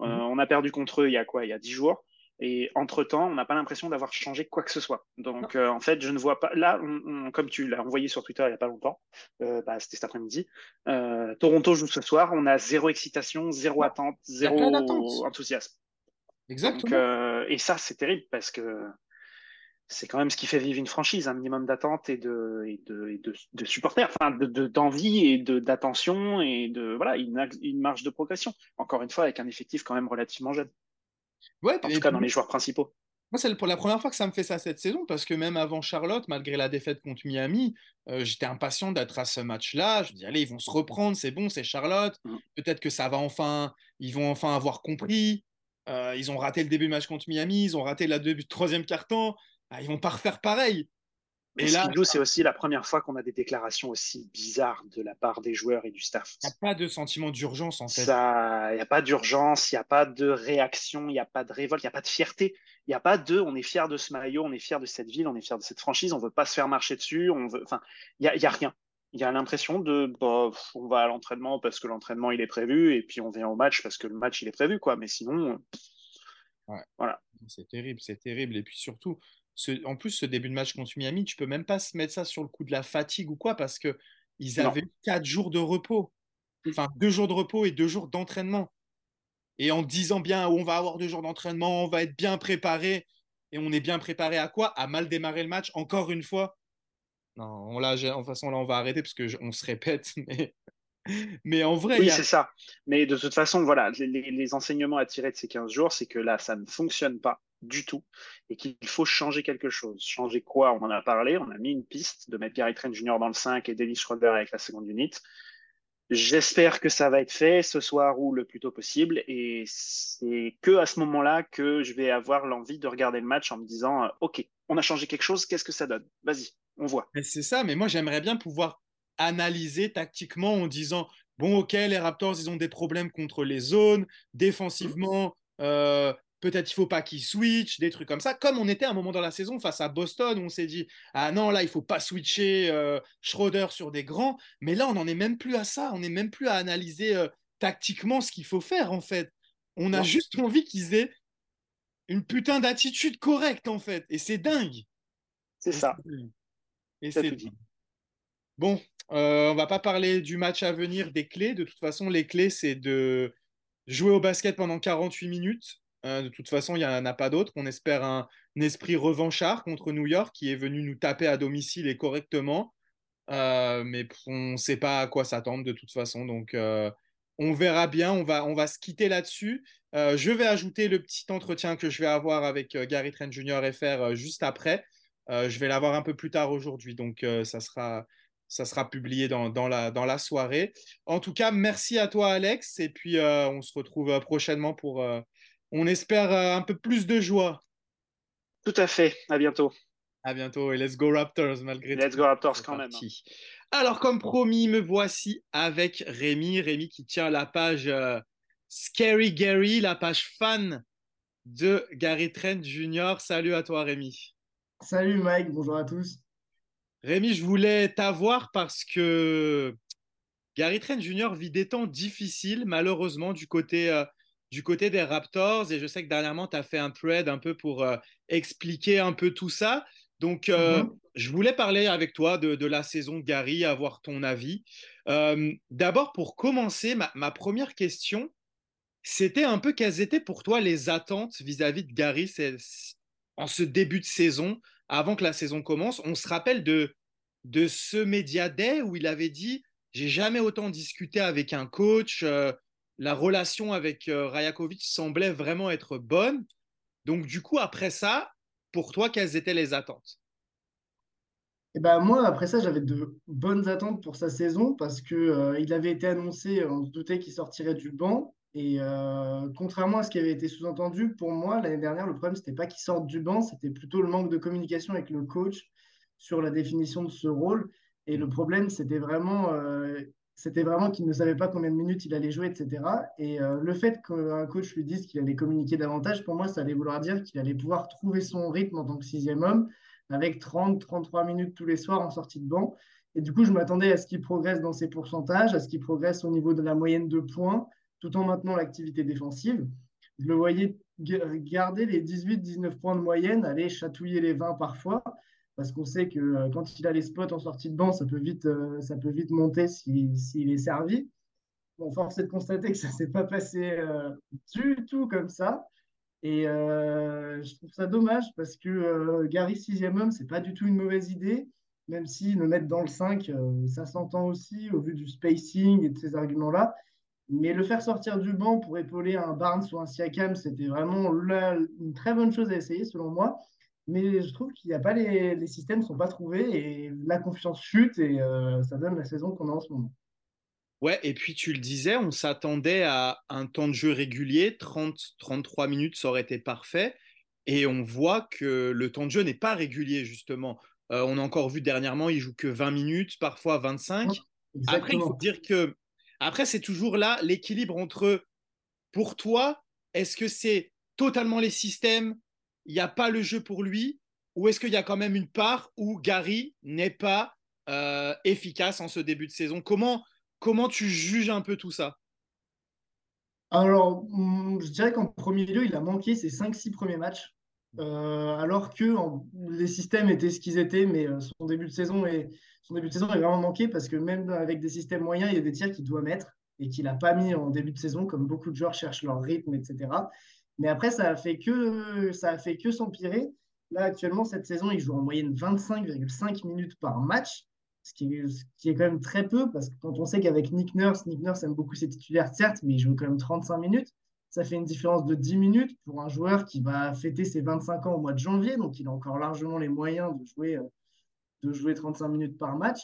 Euh, mm. on a perdu contre eux il y a quoi? Il y a dix jours. Et entre-temps, on n'a pas l'impression d'avoir changé quoi que ce soit. Donc, euh, en fait, je ne vois pas. Là, comme tu l'as envoyé sur Twitter il n'y a pas longtemps, euh, bah, c'était cet après-midi, euh, Toronto joue ce soir. On a zéro excitation, zéro attente, zéro enthousiasme. Exactement. et ça, c'est terrible parce que c'est quand même ce qui fait vivre une franchise, un minimum d'attente et de, et de, et de, supporters, enfin d'envie et d'attention et de voilà une, une marge de progression. Encore une fois, avec un effectif quand même relativement jeune. Ouais, en tout cas dans les joueurs principaux. Moi, c'est pour la première fois que ça me fait ça cette saison, parce que même avant Charlotte, malgré la défaite contre Miami, euh, j'étais impatient d'être à ce match-là. Je me dis, allez, ils vont se reprendre, c'est bon, c'est Charlotte. Mm. Peut-être que ça va enfin, ils vont enfin avoir compris. Euh, ils ont raté le début de match contre Miami, ils ont raté la début troisième quart-temps. Ah, ils vont pas refaire pareil. Et là, c'est aussi la première fois qu'on a des déclarations aussi bizarres de la part des joueurs et du staff? Il n'y a pas de sentiment d'urgence en fait. Il n'y a pas d'urgence, il n'y a pas de réaction, il n'y a pas de révolte, il n'y a pas de fierté. Il n'y a pas de on est fier de ce maillot, on est fier de cette ville, on est fier de cette franchise, on ne veut pas se faire marcher dessus. On veut... enfin, il n'y a, a, rien. Il y a l'impression de bah, on va à l'entraînement parce que l'entraînement il est prévu et puis on vient au match parce que le match il est prévu. quoi. Mais sinon, voilà. C'est terrible, c'est terrible. Et puis surtout, en plus, ce début de match contre Miami, tu peux même pas se mettre ça sur le coup de la fatigue ou quoi, parce que ils avaient quatre jours de repos, enfin deux jours de repos et deux jours d'entraînement. Et en disant bien, on va avoir deux jours d'entraînement, on va être bien préparé. Et on est bien préparé à quoi? À mal démarrer le match, encore une fois. Non, là, en façon, là, on va arrêter parce qu'on se répète, mais, mais en vrai. Oui, c'est ça. Mais de toute façon, voilà, les, les enseignements à tirer de ces 15 jours, c'est que là, ça ne fonctionne pas du tout et qu'il faut changer quelque chose. Changer quoi? On en a parlé, on a mis une piste de mettre Gary Trent Jr. dans le 5 et Dennis Schroeder avec la seconde unité. J'espère que ça va être fait ce soir ou le plus tôt possible et c'est que à ce moment-là que je vais avoir l'envie de regarder le match en me disant euh, OK, on a changé quelque chose, qu'est-ce que ça donne? Vas-y, on voit. C'est ça, mais moi j'aimerais bien pouvoir analyser tactiquement en disant bon OK, les Raptors ils ont des problèmes contre les zones, défensivement euh, peut-être il faut pas qu'il switch, des trucs comme ça. Comme on était à un moment dans la saison face à Boston, où on s'est dit ah non là il faut pas switcher euh, Schroeder sur des grands, mais là on n'en est même plus à ça, on n'est même plus à analyser euh, tactiquement ce qu'il faut faire en fait. On a juste envie qu'ils aient une putain d'attitude correcte en fait, et c'est dingue. C'est ça. Et c'est Bon, euh, on va pas parler du match à venir, des clés. De toute façon, les clés, c'est de jouer au basket pendant 48 minutes, euh, de toute façon, il n'y en a pas d'autre. On espère un, esprit revanchard contre New York qui est venu nous taper à domicile et correctement. mais on ne sait pas à quoi s'attendre de toute façon. Donc, on verra bien. On va, se quitter là-dessus. je vais ajouter le petit entretien que je vais avoir avec Gary Trent Jr. FR juste après. je vais l'avoir un peu plus tard aujourd'hui. Donc, ça sera publié dans, la, dans la soirée. En tout cas, merci à toi, Alex. Et puis, euh, on se retrouve euh, prochainement pour, euh, on espère, un peu plus de joie. Tout à fait. À bientôt. À bientôt. Et let's go Raptors, malgré tout. Let's go Raptors quand même. Hein. Alors, comme promis, me voici avec Rémi. Rémi qui tient la page Scary Gary, la page fan de Gary Trent Jr. Salut à toi, Rémi. Salut, Mike. Bonjour à tous. Rémi, je voulais t'avoir parce que Gary Trent Jr. vit des temps difficiles, malheureusement, du côté, euh, du côté des Raptors. Et je sais que dernièrement, tu as fait un thread un peu pour euh, expliquer un peu tout ça. Donc, euh, mm-hmm. je voulais parler avec toi de, la saison de Gary, avoir ton avis. D'abord, pour commencer, ma, ma, première question, c'était un peu quelles étaient pour toi les attentes vis-à-vis -vis de Gary en ce début de saison avant que la saison commence? On se rappelle de, de ce Media Day où il avait dit J'ai jamais autant discuté avec un coach. Euh, la relation avec euh, Rajakovic semblait vraiment être bonne. Donc, du coup, après ça, pour toi, quelles étaient les attentes? Eh ben moi, après ça, j'avais de bonnes attentes pour sa saison parce qu'il euh, il avait été annoncé, on se doutait qu'il sortirait du banc. Et euh, contrairement à ce qui avait été sous-entendu, pour moi, l'année dernière, le problème, c'était pas qu'il sorte du banc, c'était plutôt le manque de communication avec le coach sur la définition de ce rôle. Et le problème, c'était vraiment, euh, c'était vraiment qu'il ne savait pas combien de minutes il allait jouer, etc. Et euh, le fait qu'un coach lui dise qu'il allait communiquer davantage, pour moi, ça allait vouloir dire qu'il allait pouvoir trouver son rythme en tant que sixième homme, avec 30-33 minutes tous les soirs en sortie de banc. Et du coup, je m'attendais à ce qu'il progresse dans ses pourcentages, à ce qu'il progresse au niveau de la moyenne de points tout en maintenant l'activité défensive. Je le voyais garder les 18-19 points de moyenne, aller chatouiller les 20 parfois, parce qu'on sait que euh, quand il a les spots en sortie de banc, ça peut vite, euh, ça peut vite monter s'il est servi. Bon, force est de constater que ça ne s'est pas passé euh, du tout comme ça. Et je trouve ça dommage parce que Gary 6e homme, ce n'est pas du tout une mauvaise idée, même si le mettre dans le 5, ça s'entend aussi au vu du spacing et de ces arguments-là. Mais le faire sortir du banc pour épauler un Barnes ou un Siakam, c'était vraiment une très bonne chose à essayer, selon moi. Mais je trouve qu'il n'y a pas les, les systèmes ne sont pas trouvés et la confiance chute et euh, ça donne la saison qu'on a en ce moment. Ouais, et puis tu le disais, on s'attendait à un temps de jeu régulier, 30-33 minutes, ça aurait été parfait. Et on voit que le temps de jeu n'est pas régulier, justement. Euh, on a encore vu dernièrement, il joue que 20 minutes, parfois 25. Après, il faut dire que après, c'est toujours là l'équilibre entre, pour toi, est-ce que c'est totalement les systèmes, il n'y a pas le jeu pour lui, ou est-ce qu'il y a quand même une part où Gary n'est pas euh, efficace en ce début de saison? Comment, tu juges un peu tout ça? Alors, mm, je dirais qu'en premier lieu, il a manqué ses 5-6 premiers matchs. Euh, alors que les systèmes étaient ce qu'ils étaient, mais euh, son début de saison est, son vraiment manqué parce que même avec des systèmes moyens, il y a des tirs qu'il doit mettre et qu'il n'a pas mis en début de saison, comme beaucoup de joueurs cherchent leur rythme, etc. Mais après, ça a fait que, ça a fait que s'empirer. Là, actuellement, cette saison, il joue en moyenne 25,5 minutes par match, ce qui, est, quand même très peu parce que quand on sait qu'avec Nick Nurse, Nick Nurse aime beaucoup ses titulaires, certes, mais il joue quand même 35 minutes. Ça fait une différence de 10 minutes pour un joueur qui va fêter ses 25 ans au mois de janvier, donc il a encore largement les moyens de jouer de jouer 35 minutes par match.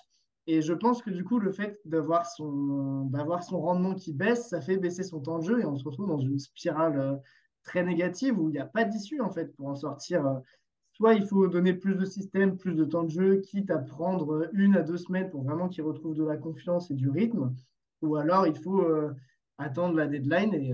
Et je pense que du coup, le fait d'avoir son, d'avoir son rendement qui baisse, ça fait baisser son temps de jeu et on se retrouve dans une spirale très négative où il n'y a pas d'issue en fait pour en sortir. Euh. Soit il faut donner plus de système, plus de temps de jeu, quitte à prendre une à deux semaines pour vraiment qu'il retrouve de la confiance et du rythme, ou alors il faut euh, attendre la deadline et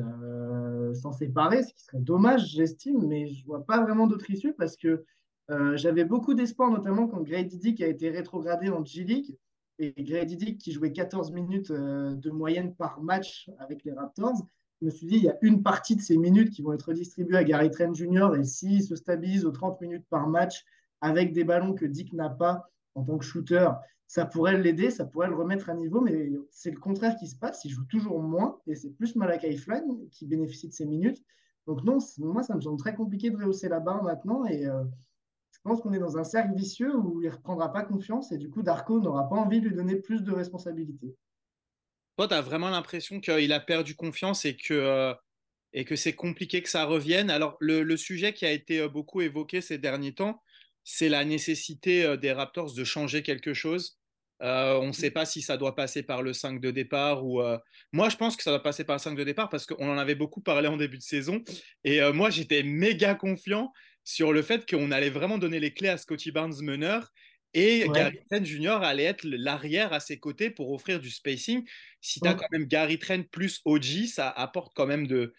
s'en séparer, ce qui serait dommage, j'estime, mais je vois pas vraiment d'autre issue parce que euh, j'avais beaucoup d'espoir, notamment quand Grady Dick a été rétrogradé en G-League. Et Grady Dick, qui jouait 14 minutes euh, de moyenne par match avec les Raptors, je me suis dit, il y a une partie de ces minutes qui vont être distribuées à Gary Trent Jr. Et s'il se stabilise aux 30 minutes par match avec des ballons que Dick n'a pas en tant que shooter, ça pourrait l'aider, ça pourrait le remettre à niveau. Mais c'est le contraire qui se passe. Il joue toujours moins et c'est plus Malakai Flynn qui bénéficie de ces minutes. Donc non, moi, ça me semble très compliqué de rehausser la barre maintenant. Et. Euh, pense qu'on est dans un cercle vicieux où il ne reprendra pas confiance et du coup, Darko n'aura pas envie de lui donner plus de responsabilités. Toi, tu as vraiment l'impression qu'il a perdu confiance et que, euh, et que c'est compliqué que ça revienne? Alors, le, le, sujet qui a été euh, beaucoup évoqué ces derniers temps, c'est la nécessité euh, des Raptors de changer quelque chose. Euh, on ne sait pas si ça doit passer par le 5 de départ ou. Euh... Moi, je pense que ça doit passer par le 5 de départ parce qu'on en avait beaucoup parlé en début de saison. Et euh, moi, j'étais méga confiant sur le fait qu'on allait vraiment donner les clés à Scotty Barnes meneur et ouais. Gary Trent Jr. allait être l'arrière à ses côtés pour offrir du spacing. Si tu as ouais. quand même Gary Trent plus OG, ça apporte quand même de,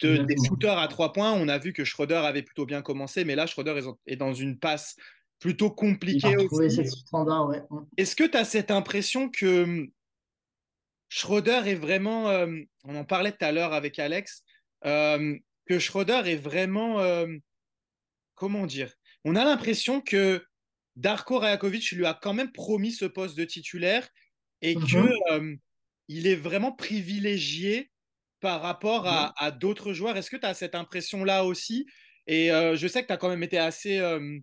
de, des shooters à trois points. On a vu que Schroeder avait plutôt bien commencé, mais là, Schroeder est dans une passe plutôt compliquée aussi. Ouais. Est-ce que tu as cette impression que hum, Schroeder est vraiment, euh, on en parlait tout à l'heure avec Alex, euh, que Schroeder est vraiment, euh, comment dire, on a l'impression que Darko Rajakovic lui a quand même promis ce poste de titulaire et mm -hmm. que il est vraiment privilégié par rapport à, à d'autres joueurs. Est-ce que tu as cette impression-là aussi? Et euh, je sais que tu as quand même été assez euh,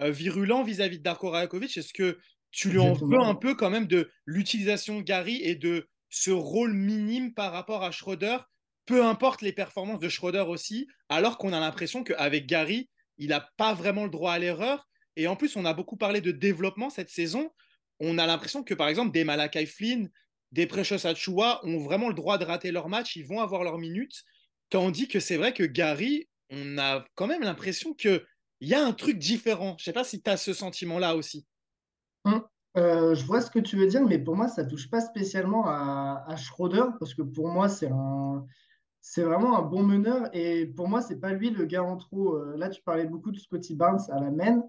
euh, virulent vis-à-vis -vis de Darko Rajakovic. Est-ce que tu lui en veux un peu quand même de l'utilisation de Gary et de ce rôle minime par rapport à Schroeder, peu importe les performances de Schroeder aussi, alors qu'on a l'impression qu'avec Gary, il n'a pas vraiment le droit à l'erreur. Et en plus, on a beaucoup parlé de développement cette saison. On a l'impression que, par exemple, des Malakai Flynn, des Precious Achua ont vraiment le droit de rater leur match, ils vont avoir leurs minutes. Tandis que c'est vrai que Gary, on a quand même l'impression qu'il y a un truc différent. Je ne sais pas si tu as ce sentiment-là aussi. Hum, euh, je vois ce que tu veux dire, mais pour moi, ça ne touche pas spécialement à, Schroeder, parce que pour moi, c'est un. C'est vraiment un bon meneur et pour moi, c'est pas lui le gars en trop. Euh, là, tu parlais beaucoup de Scotty Barnes à la main.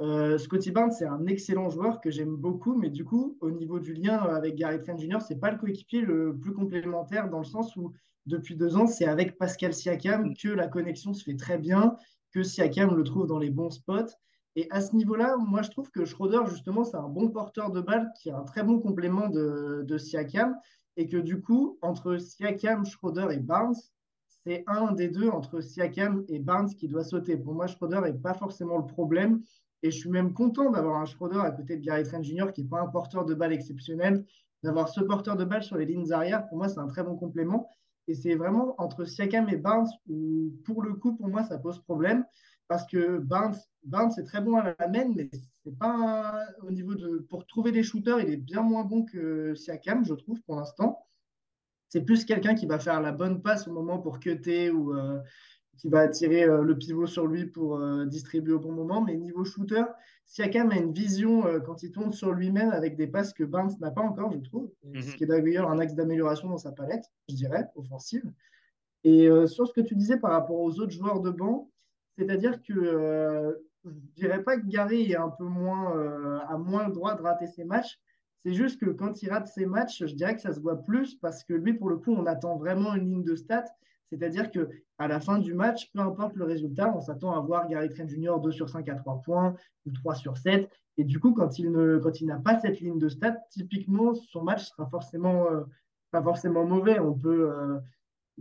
Euh, Scotty Barnes, c'est un excellent joueur que j'aime beaucoup, mais du coup, au niveau du lien avec Gary Trent Jr., c'est pas le coéquipier le plus complémentaire dans le sens où depuis deux ans, c'est avec Pascal Siakam que la connexion se fait très bien, que Siakam le trouve dans les bons spots. Et à ce niveau-là, moi, je trouve que Schroeder, justement, c'est un bon porteur de balle qui a un très bon complément de, de Siakam. Et que du coup, entre Siakam, Schroeder et Barnes, c'est un des deux, entre Siakam et Barnes, qui doit sauter. Pour moi, Schroeder n'est pas forcément le problème. Et je suis même content d'avoir un Schroeder à côté de Gary Trent Jr., qui n'est pas un porteur de balle exceptionnel. D'avoir ce porteur de balle sur les lignes arrière, pour moi, c'est un très bon complément. Et c'est vraiment entre Siakam et Barnes où, pour le coup, pour moi, ça pose problème. Parce que Barnes, Barnes c'est très bon à la main, mais c'est pas au niveau de. Pour trouver des shooters, il est bien moins bon que Siakam, je trouve, pour l'instant. C'est plus quelqu'un qui va faire la bonne passe au moment pour cutter ou euh, qui va attirer euh, le pivot sur lui pour euh, distribuer au bon moment. Mais niveau shooter, Siakam a une vision euh, quand il tourne sur lui-même avec des passes que Barnes n'a pas encore, je trouve. Mm -hmm. Ce qui est d'ailleurs un axe d'amélioration dans sa palette, je dirais, offensive. Et sur ce que tu disais par rapport aux autres joueurs de banc, c'est-à-dire que je ne dirais pas que Gary est un peu moins, a moins le droit de rater ses matchs. C'est juste que quand il rate ses matchs, je dirais que ça se voit plus parce que lui, pour le coup, on attend vraiment une ligne de stats. C'est-à-dire que à la fin du match, peu importe le résultat, on s'attend à voir Gary Trent Jr. 2 sur 5 à 3 points ou 3 sur 7. Et du coup, quand il, n'a pas cette ligne de stats, typiquement, son match sera forcément euh, pas forcément mauvais. On peut, euh,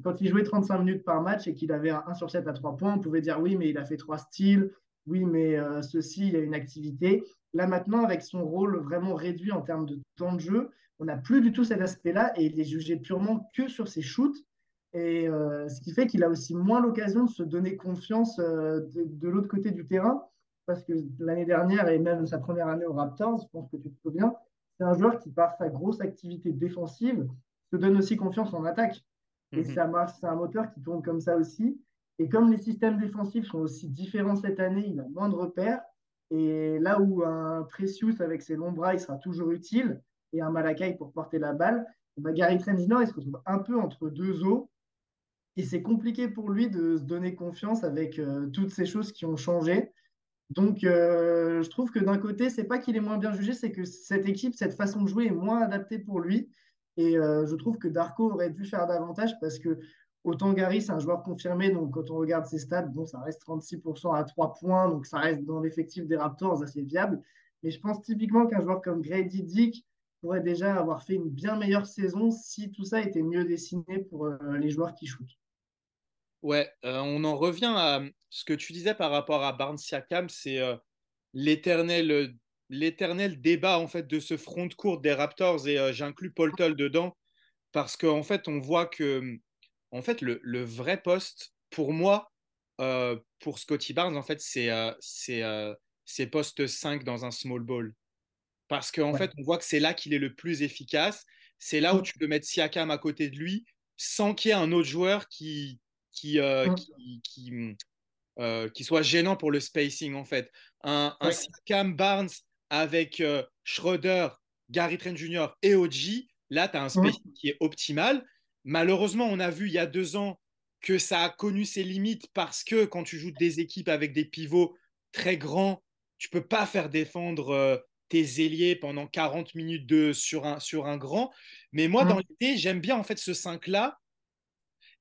quand il jouait 35 minutes par match et qu'il avait un 1 sur 7 à 3 points, on pouvait dire oui, mais il a fait 3 styles. Oui, mais euh, ceci, il a une activité. Là, maintenant, avec son rôle vraiment réduit en termes de temps de jeu, on n'a plus du tout cet aspect-là et il est jugé purement que sur ses shoots. Et euh, ce qui fait qu'il a aussi moins l'occasion de se donner confiance euh, de, de l'autre côté du terrain. Parce que l'année dernière, et même sa première année aux Raptors, je pense que tu te souviens, c'est un joueur qui, par sa grosse activité défensive, se donne aussi confiance en attaque. Et mm -hmm. c'est un moteur qui tourne comme ça aussi. Et comme les systèmes défensifs sont aussi différents cette année, il a moins de repères. Et là où un Precious avec ses longs bras, il sera toujours utile, et un Malakai pour porter la balle, bah, Gary Trent il se retrouve un peu entre deux eaux. Et c'est compliqué pour lui de se donner confiance avec euh, toutes ces choses qui ont changé. Donc, euh, je trouve que d'un côté, c'est pas qu'il est moins bien jugé, c'est que cette équipe, cette façon de jouer est moins adaptée pour lui. Et euh, je trouve que Darko aurait dû faire davantage parce que autant Gary, c'est un joueur confirmé. Donc, quand on regarde ses stats, bon, ça reste 36% à 3 points. Donc, ça reste dans l'effectif des Raptors assez viable. Mais je pense typiquement qu'un joueur comme Grady Dick pourrait déjà avoir fait une bien meilleure saison si tout ça était mieux dessiné pour les joueurs qui shootent. Ouais, euh, on en revient à ce que tu disais par rapport à Barnes Siakam, c'est euh, l'éternel l'éternel débat en fait de ce front de court des Raptors et euh, j'inclus Paul Tull dedans parce qu'en fait on voit que en fait le, le vrai poste pour moi pour Scotty Barnes en fait c'est c'est c'est poste 5 dans un small ball parce qu'en Ouais. fait on voit que c'est là qu'il est le plus efficace, c'est là où Mm. tu peux mettre Siakam à côté de lui sans qu'il y ait un autre joueur qui qui, euh, Mm. qui, qui, euh, qui soit gênant pour le spacing en fait. Un, un Ouais. Siakam Barnes avec euh, Schroeder, Gary Trent Jr. et OG, là tu as un Mm. spacing qui est optimal. Malheureusement, on a vu il y a deux ans que ça a connu ses limites parce que quand tu joues des équipes avec des pivots très grands, tu peux pas faire défendre tes ailiers pendant 40 minutes de, sur, un, sur un grand. Mais moi, dans Mm. l'idée, j'aime bien en fait ce 5-là.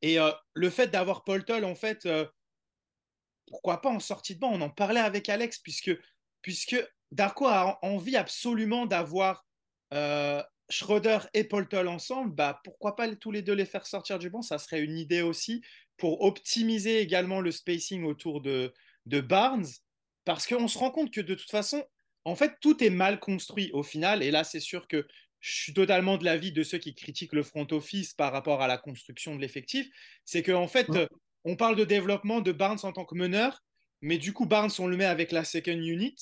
Et euh, le fait d'avoir Paul Tull, en fait, euh, pourquoi pas en sortie de banc? On en parlait avec Alex, puisque, puisque Darko a envie absolument d'avoir euh, Schroeder et Paul Tull ensemble. Bah, pourquoi pas tous les deux les faire sortir du banc? Ça serait une idée aussi pour optimiser également le spacing autour de, de Barnes. Parce qu'on se rend compte que de toute façon, en fait, tout est mal construit au final. Et là, c'est sûr que je suis totalement de l'avis de ceux qui critiquent le front office par rapport à la construction de l'effectif. C'est qu'en en fait, Ouais. on parle de développement de Barnes en tant que meneur, mais du coup, Barnes, on le met avec la second unit.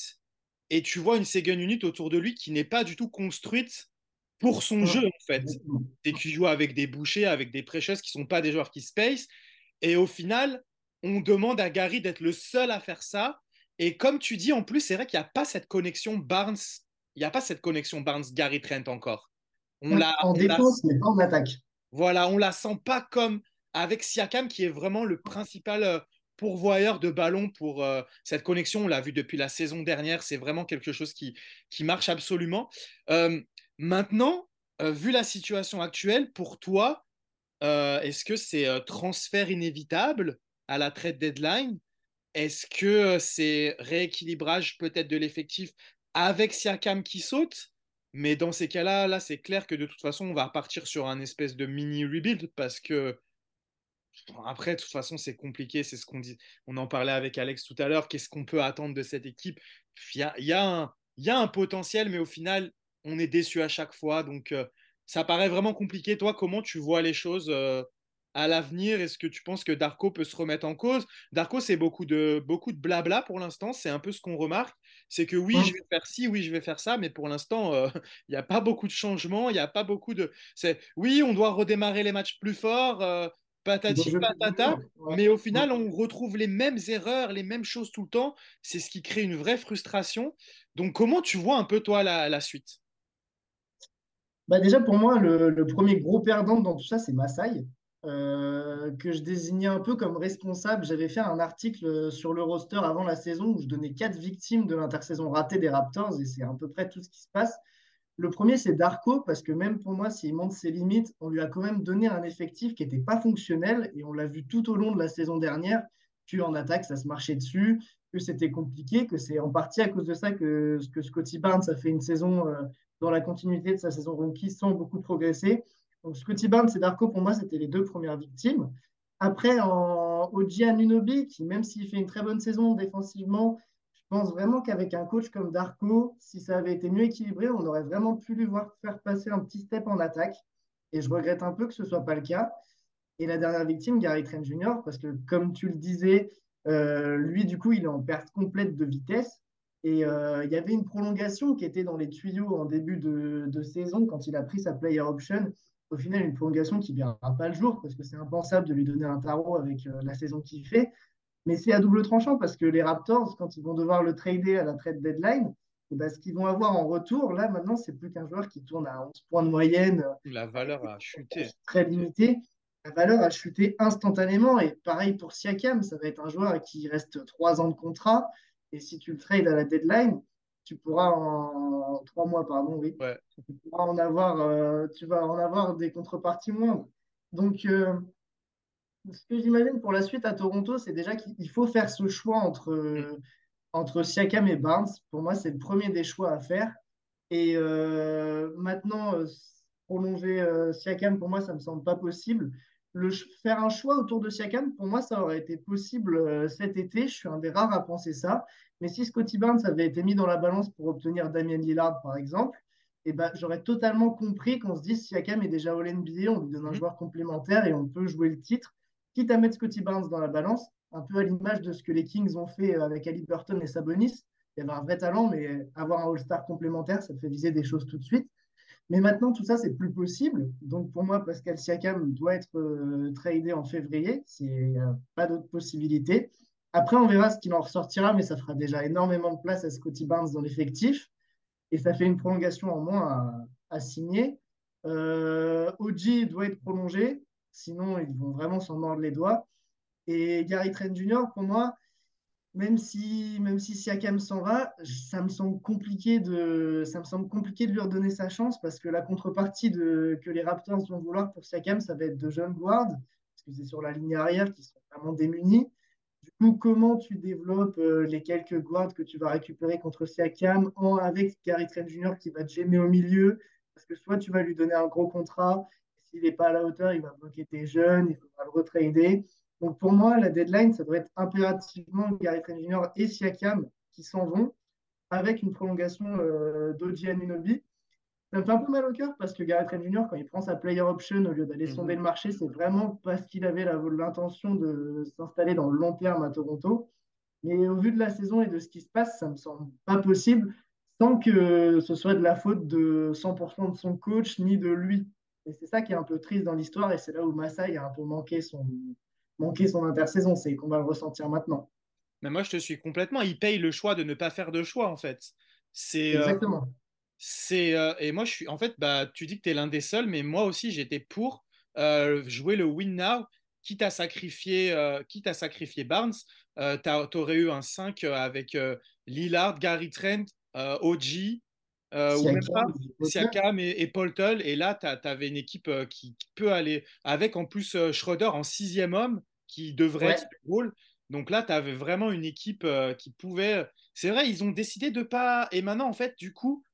Et tu vois une second unit autour de lui qui n'est pas du tout construite pour son jeu, en fait. C'est qu'il joue avec des bouchers, avec des precious qui ne sont pas des joueurs qui space. Et au final, on demande à Gary d'être le seul à faire ça. Et comme tu dis, en plus, c'est vrai qu'il n'y a pas cette connexion Barnes. Il n'y a pas cette connexion Barnes-Gary Trent encore. On la, En on la- défense, mais pas en attaque. voilà, on la sent pas comme avec Siakam qui est vraiment le principal euh, pourvoyeur de ballon pour euh, cette connexion. On l'a vu depuis la saison dernière, c'est vraiment quelque chose qui, qui marche absolument. Euh, maintenant, euh, vu la situation actuelle, pour toi, est-ce que c'est transfert inévitable à la trade deadline? Est-ce que c'est rééquilibrage peut-être de l'effectif avec Siakam qui saute mais dans ces cas-là, là, c'est clair que de toute façon, on va partir sur un espèce de mini rebuild parce que après, de toute façon, c'est compliqué. C'est ce qu'on dit. On en parlait avec Alex tout à l'heure. Qu'est-ce qu'on peut attendre de cette équipe? Il y a, un potentiel, mais au final, on est déçu à chaque fois. Donc, euh, ça paraît vraiment compliqué. Toi, comment tu vois les choses euh, à l'avenir? Est-ce que tu penses que Darko peut se remettre en cause? Darko, c'est beaucoup de, beaucoup de blabla pour l'instant. C'est un peu ce qu'on remarque. C'est que oui, Mm. je vais faire ci, oui, je vais faire ça, mais pour l'instant, euh, il n'y a pas beaucoup de changements. Il n'y a pas beaucoup de. C'est oui, on doit redémarrer les matchs plus forts. euh, patati patata, mais au final, on retrouve les mêmes erreurs, les mêmes choses tout le temps. C'est ce qui crée une vraie frustration. Donc, comment tu vois un peu, toi, la, la suite? Bah déjà, pour moi, le, le premier gros perdant dans tout ça, c'est euh, que je désignais un peu comme responsable. J'avais fait un article sur le roster avant la saison où je donnais quatre victimes de l'intersaison ratée des Raptors, et c'est à peu près tout ce qui se passe. Le premier, c'est Darko, parce que même pour moi, s'il montre ses limites, on lui a quand même donné un effectif qui n'était pas fonctionnel, et on l'a vu tout au long de la saison dernière, qu'en attaque, ça se marchait dessus, que c'était compliqué, que c'est en partie à cause de ça que, que Scotty Barnes a fait une saison euh, dans la continuité de sa saison rookie sans beaucoup progresser. Donc Scotty Barnes et Darko, pour moi, c'était les deux premières victimes. Après, en OG Anunoby, qui même s'il fait une très bonne saison défensivement, je pense vraiment qu'avec un coach comme Darko, si ça avait été mieux équilibré, on aurait vraiment pu lui voir faire passer un petit step en attaque. Et je regrette un peu que ce soit pas le cas. Et la dernière victime, Gary Trent Jr., parce que comme tu le disais, euh, lui, du coup, il est en perte complète de vitesse. Et euh, il y avait une prolongation qui était dans les tuyaux en début de saison quand il a pris sa player option. Au final, une prolongation qui ne verra pas le jour parce que c'est impensable de lui donner un tarot avec euh, la saison qu'il fait. Mais c'est à double tranchant parce que les Raptors, quand ils vont devoir le trader à la trade deadline, et ben, ce qu'ils vont avoir en retour, là, maintenant, c'est plus qu'un joueur qui tourne à 11 points de moyenne, La valeur a chuté. très limité. La valeur a chuté instantanément. Et pareil pour Siakam, ça va être un joueur qui reste trois ans de contrat. Et si tu le trades à la deadline, tu pourras en trois mois, pardon, oui, Ouais. tu pourras en avoir, euh, tu vas en avoir des contreparties moindres. Donc, euh, ce que j'imagine pour la suite à Toronto, c'est déjà qu'il faut faire ce choix entre, euh, entre Siakam et Barnes. Pour moi, c'est le premier des choix à faire. Et euh, maintenant, prolonger Siakam, pour moi, ça ne me semble pas possible. le, faire un choix autour de Siakam, pour moi, ça aurait été possible cet été. Je suis un des rares à penser ça. Mais si Scotty Barnes avait été mis dans la balance pour obtenir Damien Lillard, par exemple, eh ben, j'aurais totalement compris qu'on se dise Siakam est déjà au NBA, on lui donne un mhm. joueur complémentaire et on peut jouer le titre, quitte à mettre Scotty Barnes dans la balance, un peu à l'image de ce que les Kings ont fait avec Ali Burton et Sabonis. Il y avait un vrai talent, mais avoir un All-Star complémentaire, ça te fait viser des choses tout de suite. Mais maintenant, tout ça, c'est plus possible. Donc, pour moi, Pascal Siakam doit être euh, tradé en février. Il n'y a pas d'autre possibilité. Après, on verra ce qu'il en ressortira, mais ça fera déjà énormément de place à Scotty Barnes dans l'effectif. Et ça fait une prolongation en moins à, signer. Euh, OG doit être prolongé, sinon ils vont vraiment s'en mordre les doigts. Et Gary Trent Jr., pour moi, même si, même si Siakam s'en va, ça me semble compliqué de, ça me semble compliqué de lui redonner sa chance parce que la contrepartie que les Raptors vont vouloir pour Siakam, ça va être de jeunes guards, parce que c'est sur la ligne arrière qui sont vraiment démunis. Du coup, comment tu développes euh, les quelques guards que tu vas récupérer contre Siakam en, avec Gary Trent Jr. qui va te gêner au milieu? Parce que soit tu vas lui donner un gros contrat, s'il n'est pas à la hauteur, il va bloquer tes jeunes, il faudra le retrader. Donc pour moi, la deadline, ça doit être impérativement Gary Trent Jr. et Siakam qui s'en vont avec une prolongation euh, d'Oji. Ça me fait un peu mal au cœur parce que Gary Trent Jr., quand il prend sa player option au lieu d'aller mhm. sonder le marché, c'est vraiment parce qu'il avait l'intention de s'installer dans le long terme à Toronto. Mais au vu de la saison et de ce qui se passe, ça me semble pas possible sans que ce soit de la faute de 100% de son coach ni de lui. Et c'est ça qui est un peu triste dans l'histoire et c'est là où Masai a un peu manqué son, manquer son intersaison, c'est qu'on va le ressentir maintenant. Mais moi, je te suis complètement. Il paye le choix de ne pas faire de choix, en fait. C'est, euh, Exactement. C'est, euh, et moi, je suis. En fait, bah, tu dis que tu es l'un des seuls, mais moi aussi, j'étais pour euh, jouer le win now, quitte à sacrifier, quitte à sacrifier Barnes. tu aurais eu un 5 avec Lillard, Gary Trent, OG, euh, ou même pas Siakam et, et Poltel. Et là, tu avais une équipe euh, qui, peut aller avec en plus euh, Schroeder en sixième homme qui devrait être rôle. Donc là, tu avais vraiment une équipe qui pouvait. C'est vrai, ils ont décidé de pas. Et maintenant, en fait, du coup,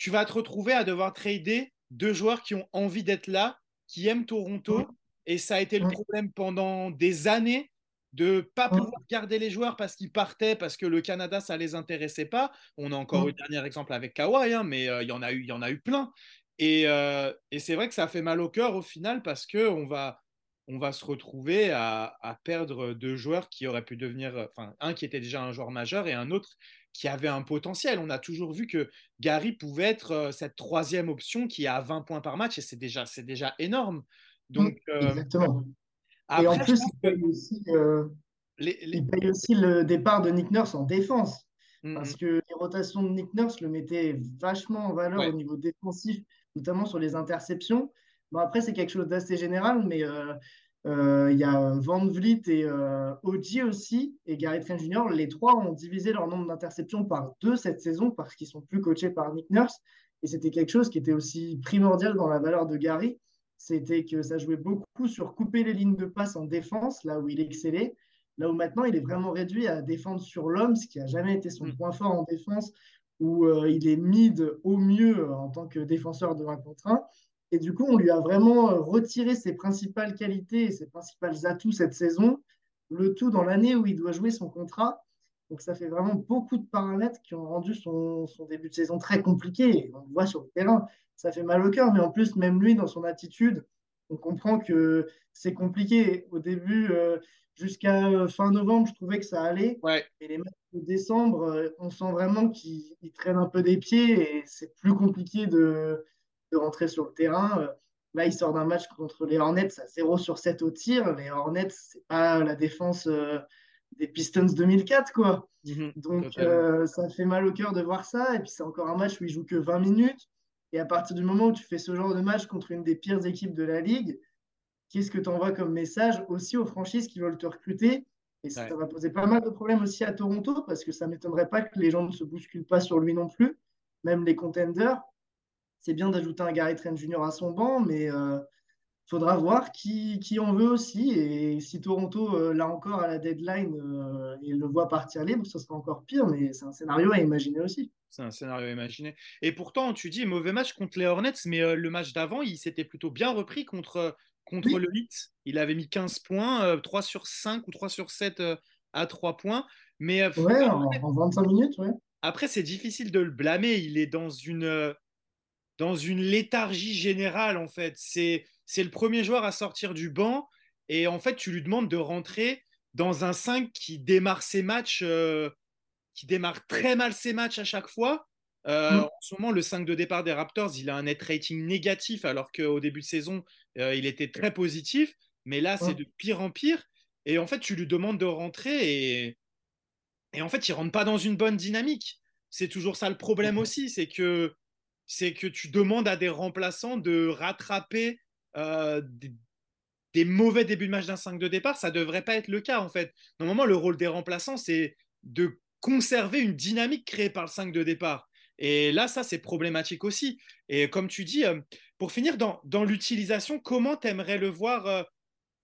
tu vas te retrouver à devoir trader deux joueurs qui ont envie d'être là, qui aiment Toronto. Et ça a été le problème pendant des années de pas pouvoir garder les joueurs parce qu'ils partaient, parce que le Canada, ça les intéressait pas. On a encore eu le dernier exemple avec Kawhi, hein, mais euh, il y, en a eu, y en a eu plein. Euh, et, c'est vrai que ça fait mal au cœur au final parce qu'on va, on va se retrouver à, perdre deux joueurs qui auraient pu devenir, enfin, un qui était déjà un joueur majeur et un autre qui avait un potentiel. On a toujours vu que Gary pouvait être euh, cette troisième option qui a 20 points par match et c'est déjà, c'est déjà énorme. Donc, Exactement et en plus, il paye, aussi, euh, aussi, le départ de Nick Nurse en défense. Mm, parce mm. que les rotations de Nick Nurse le mettaient vachement en valeur au niveau défensif, notamment sur les interceptions. Bon, après, c'est quelque chose d'assez général, mais euh, euh, il y a Van Vliet et OG aussi, et Gary Trent Jr. Les trois ont divisé leur nombre d'interceptions par deux cette saison parce qu'ils sont plus coachés par Nick Nurse. Et c'était quelque chose qui était aussi primordial dans la valeur de Gary c'était que ça jouait beaucoup sur couper les lignes de passe en défense, là où il excellait. Là où maintenant, il est vraiment réduit à défendre sur l'homme, ce qui n'a jamais été son mm. point fort en défense, où euh, il est mid au mieux euh, en tant que défenseur de 1 contre 1. Et du coup, on lui a vraiment euh, retiré ses principales qualités et ses principales atouts cette saison, le tout dans l'année où il doit jouer son contrat. Donc ça fait vraiment beaucoup de paramètres qui ont rendu son, son début de saison très compliqué. on le voit sur le terrain ça fait mal au cœur. Mais en plus, même lui, dans son attitude, on comprend que c'est compliqué. Au début, euh, jusqu'à euh, fin novembre, je trouvais que ça allait. Et les matchs de décembre, on sent vraiment qu'il traîne un peu des pieds et c'est plus compliqué de, rentrer sur le terrain. Là, il sort d'un match contre les Hornets à 0 sur 7 au tir. Les Hornets, c'est pas la défense des Pistons 2004, quoi. Mhm, Donc, ça fait mal au cœur de voir ça. Et puis, c'est encore un match où il joue que 20 minutes. Et à partir du moment où tu fais ce genre de match contre une des pires équipes de la ligue, qu'est-ce que tu envoies comme message aussi aux franchises qui veulent te recruter? Et ça, va poser pas mal de problèmes aussi à Toronto parce que ça ne m'étonnerait pas que les gens ne se bousculent pas sur lui non plus, même les contenders. C'est bien d'ajouter un Gary Trent Jr. à son banc, mais il euh, faudra voir qui, qui, en veut aussi. Et si Toronto, euh, là encore, à la deadline, euh, il le voit partir libre, ce sera encore pire, mais c'est un scénario à imaginer aussi. C'est un scénario imaginé. Et pourtant, tu dis mauvais match contre les Hornets, mais euh, le match d'avant, il s'était plutôt bien repris contre, contre le Heat. Il avait mis 15 points, 3 sur 5 ou 3 sur 7 à 3 points. Mais, ouais, en, 25 minutes, ouais. Après, c'est difficile de le blâmer. Il est dans une, dans une léthargie générale, en fait. C'est le premier joueur à sortir du banc. Et en fait, tu lui demandes de rentrer dans un 5 qui démarre ses matchs, qui démarre très mal ses matchs à chaque fois. Euh, mm. En ce moment, le 5 de départ des Raptors, il a un net rating négatif, alors qu'au début de saison, euh, il était très positif. Mais là, c'est de pire en pire. Et en fait, tu lui demandes de rentrer et, et en fait, il rentre pas dans une bonne dynamique. C'est toujours ça le problème mm. aussi, c'est que c'est que tu demandes à des remplaçants de rattraper euh, des, mauvais débuts de match d'un 5 de départ. Ça devrait pas être le cas en fait. Normalement, le rôle des remplaçants, c'est de conserver une dynamique créée par le 5 de départ. Et là, ça, c'est problématique aussi. Et comme tu dis, euh, pour finir dans, l'utilisation, comment tu aimerais le voir euh,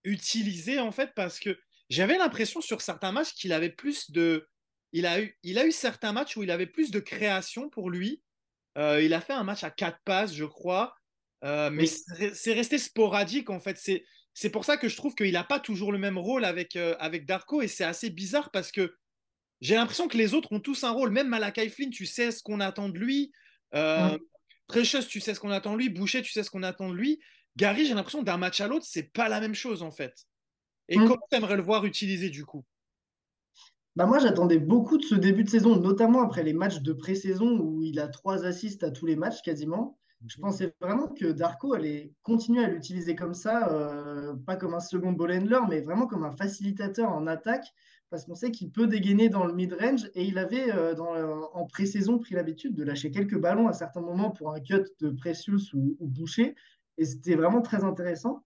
utilisé, en fait? Parce que j'avais l'impression sur certains matchs qu'il avait plus de... Il a, eu, il a eu certains matchs où il avait plus de création pour lui. Euh, il a fait un match à quatre passes, je crois. mais c'est resté sporadique, en fait. C'est pour ça que je trouve qu'il n'a pas toujours le même rôle avec, avec Darko. Et c'est assez bizarre parce que j'ai l'impression que les autres ont tous un rôle. Même Malakai Flynn, tu sais ce qu'on attend de lui. Euh, Precious, tu sais ce qu'on attend de lui. Boucher, tu sais ce qu'on attend de lui. Gary, j'ai l'impression d'un match à l'autre, c'est pas la même chose en fait. Et mm. comment tu aimerais le voir utilisé du coup? Bah moi, j'attendais beaucoup de ce début de saison, notamment après les matchs de pré-saison où il a trois assists à tous les matchs quasiment. Je mhm. pensais vraiment que Darko allait continuer à l'utiliser comme ça, euh, pas comme un second ball handler, mais vraiment comme un facilitateur en attaque parce qu'on sait qu'il peut dégainer dans le mid-range et il avait euh, dans, en pré-saison pris l'habitude de lâcher quelques ballons à certains moments pour un cut de Precious ou, Boucher et c'était vraiment très intéressant.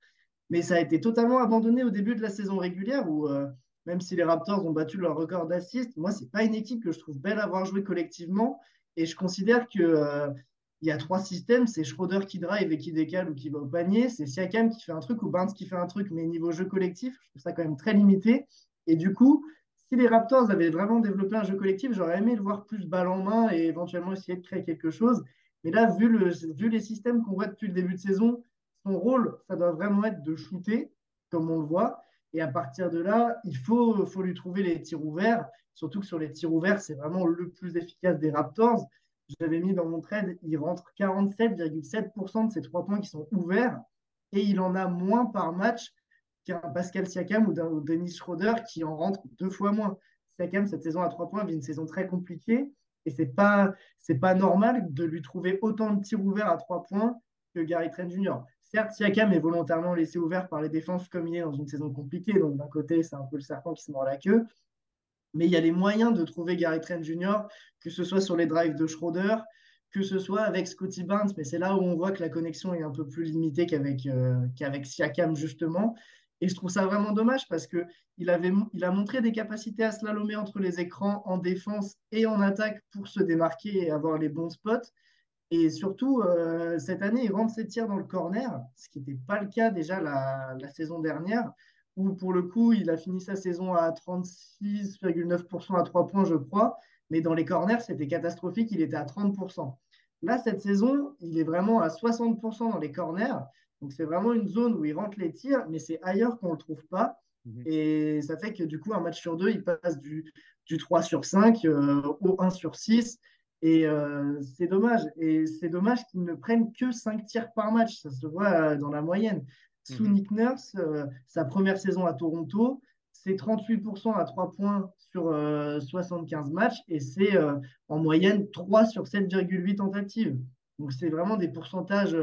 Mais ça a été totalement abandonné au début de la saison régulière où euh, même si les Raptors ont battu leur record d'assists, moi c'est pas une équipe que je trouve belle à avoir joué collectivement et je considère que euh, y a trois systèmes, c'est Schroeder qui drive et qui décale ou qui va au panier, c'est Siakam qui fait un truc ou Barnes qui fait un truc, mais niveau jeu collectif, je trouve ça quand même très limité. Et du coup, si les Raptors avaient vraiment développé un jeu collectif, j'aurais aimé le voir plus balle en main et éventuellement essayer de créer quelque chose. Mais là, vu, vu les systèmes qu'on voit depuis le début de saison, son rôle, ça doit vraiment être de shooter, comme on le voit. Et à partir de là, il faut, faut lui trouver les tirs ouverts. Surtout que sur les tirs ouverts, c'est vraiment le plus efficace des Raptors. J'avais mis dans mon trade, il rentre 47,7% de ses trois points qui sont ouverts et il en a moins par match qu'un Pascal Siakam ou, d'un Dennis Schroeder qui en rentre deux fois moins. Siakam, cette saison à trois points, vit une saison très compliquée et c'est pas pas normal de lui trouver autant de tirs ouverts à trois points que Gary Trent Jr. Certes, Siakam est volontairement laissé ouvert par les défenses comme il est dans une saison compliquée, donc d'un côté, c'est un peu le serpent qui se mord la queue. Mais il y a les moyens de trouver Gary Trent Jr., que ce soit sur les drives de Schroeder, que ce soit avec Scotty Barnes, mais c'est là où on voit que la connexion est un peu plus limitée qu'avec euh, qu'avec Siakam, justement. Et je trouve ça vraiment dommage parce qu'il il a montré des capacités à slalomer entre les écrans en défense et en attaque pour se démarquer et avoir les bons spots. Et surtout, euh, cette année, il rentre ses tirs dans le corner, ce qui n'était pas le cas déjà la, saison dernière, où pour le coup, il a fini sa saison à 36,9% à 3 points, je crois. Mais dans les corners, c'était catastrophique, il était à 30%. Là, cette saison, il est vraiment à 60% dans les corners. Donc, c'est vraiment une zone où il rentre les tirs, mais c'est ailleurs qu'on ne le trouve pas. Mhm. Et ça fait que du coup, un match sur deux, il passe du, du 3 sur 5 euh, au 1 sur 6. Et euh, c'est dommage. Et c'est dommage qu'ils ne prennent que 5 tirs par match. Ça se voit euh, dans la moyenne. Sous mhm. Nick Nurse, sa première saison à Toronto, c'est 38% à 3 points sur 75 matchs. Et c'est en moyenne 3 sur 7,8 tentatives. Donc, c'est vraiment des pourcentages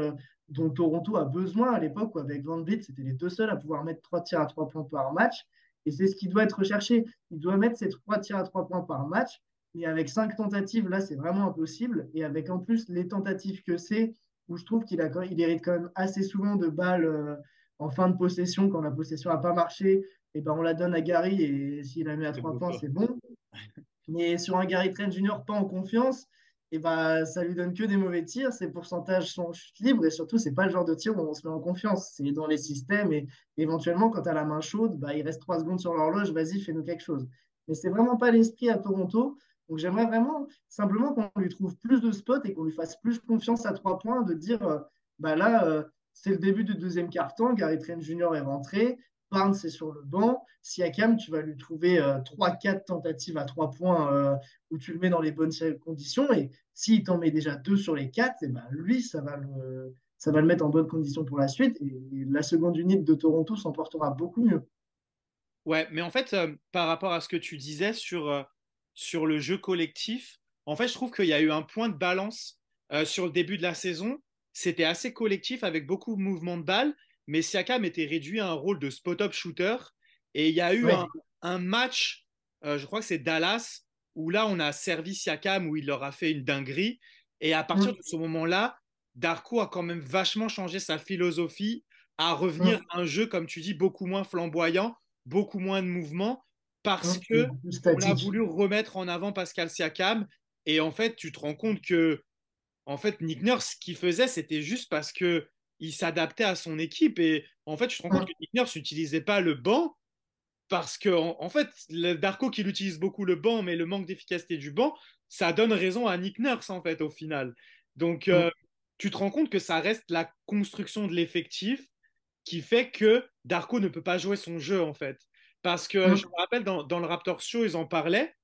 dont Toronto a besoin à l'époque où avec Van Vliet, c'était les deux seuls à pouvoir mettre trois tirs à trois points par match. Et c'est ce qui doit être recherché. Il doit mettre ces trois tirs à trois points par match. Mais avec cinq tentatives, là, c'est vraiment impossible. Et avec en plus les tentatives que c'est, où je trouve qu'il il hérite quand même assez souvent de balles euh, en fin de possession. Quand la possession n'a pas marché, et ben on la donne à Gary. Et s'il la met à trois points, c'est bon. Mais sur un Gary Trent Junior pas en confiance, et bah, ça lui donne que des mauvais tirs. Ses pourcentages sont libres et surtout, c'est pas le genre de tir où on se met en confiance. C'est dans les systèmes et éventuellement, quand tu as la main chaude, bah, il reste trois secondes sur l'horloge, vas-y, fais-nous quelque chose. Mais c'est vraiment pas l'esprit à Toronto. Donc j'aimerais vraiment simplement qu'on lui trouve plus de spots et qu'on lui fasse plus confiance à trois points, de dire, euh, bah là, euh, c'est le début du deuxième quart-temps. Gary Trent Jr. est rentré. Barnes est sur le banc. Siakam, tu vas lui trouver euh, 3-4 tentatives à 3 points euh, où tu le mets dans les bonnes conditions. Et s'il t'en met déjà 2 sur les 4, et ben lui, ça va, le, mettre en bonne condition pour la suite. Et, la seconde unité de Toronto s'en portera beaucoup mieux. Ouais, mais en fait, euh, par rapport à ce que tu disais sur, euh, sur le jeu collectif, en fait, je trouve qu'il y a eu un point de balance euh, sur le début de la saison. C'était assez collectif avec beaucoup de mouvements de balles mais Siakam était réduit à un rôle de spot-up shooter. Et il y a eu un, match, euh, je crois que c'est Dallas, où là, on a servi Siakam, où il leur a fait une dinguerie. Et à partir mm. de ce moment-là, Darko a quand même vachement changé sa philosophie à revenir mm. à un jeu, comme tu dis, beaucoup moins flamboyant, beaucoup moins de mouvement, parce que on a voulu remettre en avant Pascal Siakam. Et en fait, tu te rends compte que, en fait, Nick Nurse, ce qu'il faisait, c'était juste parce que il s'adaptait à son équipe. Et en fait, je te rends compte que Nick Nurse n'utilisait pas le banc parce que, en, fait, Darko qu'il utilise beaucoup le banc, mais le manque d'efficacité du banc, ça donne raison à Nick Nurse, en fait, au final. Donc, euh, tu te rends compte que ça reste la construction de l'effectif qui fait que Darko ne peut pas jouer son jeu, en fait. Parce que, je me rappelle, dans, dans le Raptors Show, ils en parlaient.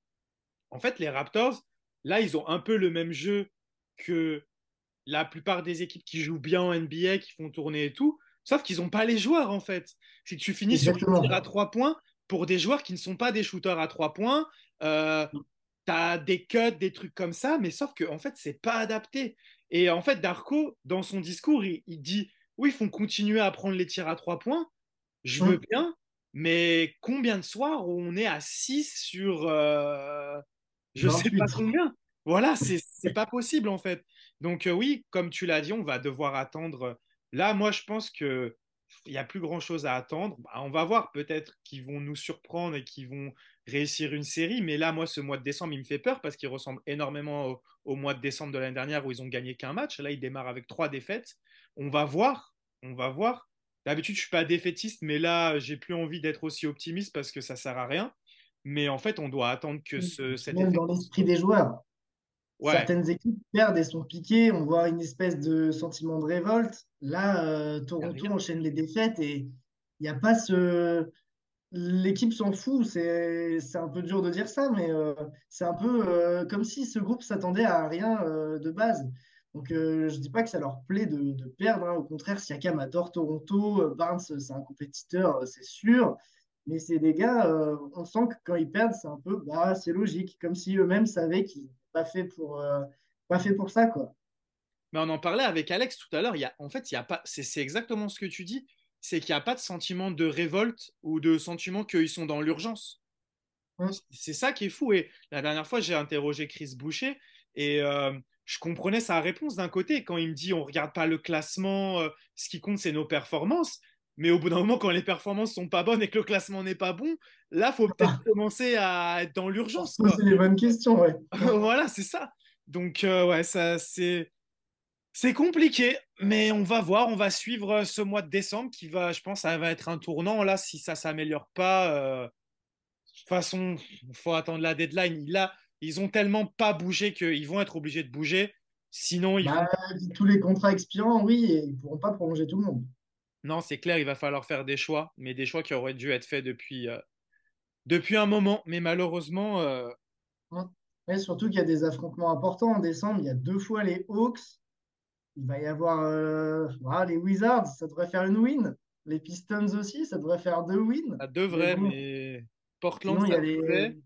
En fait, les Raptors, là, ils ont un peu le même jeu que la plupart des équipes qui jouent bien en NBA, qui font tourner et tout, sauf qu'ils n'ont pas les joueurs en fait. Si tu finis sur un tir à trois points pour des joueurs qui ne sont pas des shooters à trois points, euh, tu as des cuts, des trucs comme ça, mais sauf que en fait, c'est pas adapté. Et en fait, Darko, dans son discours, il, dit oui, ils font continuer à prendre les tirs à trois points. Je veux bien, mais combien de soirs on est à 6 sur. Euh, je sais pas combien? Voilà, c'est pas possible en fait. Donc euh, oui, comme tu l'as dit, on va devoir attendre. Là, moi, je pense que il n'y a plus grand-chose à attendre. Bah, on va voir peut-être qu'ils vont nous surprendre et qu'ils vont réussir une série. Mais là, moi, ce mois de décembre, il me fait peur parce qu'il ressemble énormément au, mois de décembre de l'année dernière où ils ont gagné qu'un match. Là, ils démarrent avec trois défaites. On va voir. On va voir. D'habitude, je suis pas défaitiste, mais là, j'ai plus envie d'être aussi optimiste parce que ça sert à rien. Mais en fait, on doit attendre que ce, cet Même dans l'esprit des joueurs. Certaines équipes perdent et sont piquées, on voit une espèce de sentiment de révolte. Là, euh, Toronto enchaîne les défaites et il n'y a pas ce. L'équipe s'en fout, c'est un peu dur de dire ça, mais euh, c'est un peu euh, comme si ce groupe s'attendait à rien de base. Donc, je ne dis pas que ça leur plaît de, de perdre. Hein. Au contraire, Siakam adore Toronto. Barnes, c'est un compétiteur, c'est sûr. Mais c'est des gars, on sent que quand ils perdent, c'est un peu, bah, c'est logique, comme si eux-mêmes savaient qu'ils pas fait pour, euh, pas fait pour ça, quoi. Mais on en parlait avec Alex tout à l'heure. Il y a, en fait, il y a pas, c'est exactement ce que tu dis. C'est qu'il n'y a pas de sentiment de révolte ou de sentiment qu'ils sont dans l'urgence. C'est ça qui est fou. Et la dernière fois, j'ai interrogé Chris Boucher et euh, je comprenais sa réponse d'un côté quand il me dit on regarde pas le classement, euh, ce qui compte c'est nos performances. Mais au bout d'un moment, quand les performances sont pas bonnes et que le classement n'est pas bon, là, faut peut-être commencer à être dans l'urgence. C'est les bonnes questions, ouais. voilà, c'est ça. Donc, euh, ouais, ça, c'est. C'est compliqué, mais on va voir, on va suivre ce mois de décembre qui va, je pense, ça va être un tournant. Là, si ça s'améliore pas, euh, de toute façon, il faut attendre la deadline. Là, ils ont tellement pas bougé qu'ils vont être obligés de bouger. Sinon, ils bah, tous les contrats expirants, oui, et ils pourront pas prolonger tout le monde. Non, c'est clair, il va falloir faire des choix, mais des choix qui auraient dû être faits depuis, euh, depuis un moment. Mais malheureusement. Euh... surtout qu'il y a des affrontements importants en décembre. Il y a deux fois les Hawks. Il va y avoir euh, les Wizards, ça devrait faire une win. Les Pistons aussi, ça devrait faire deux wins. Ça devrait, mais, Portland, il y, a les...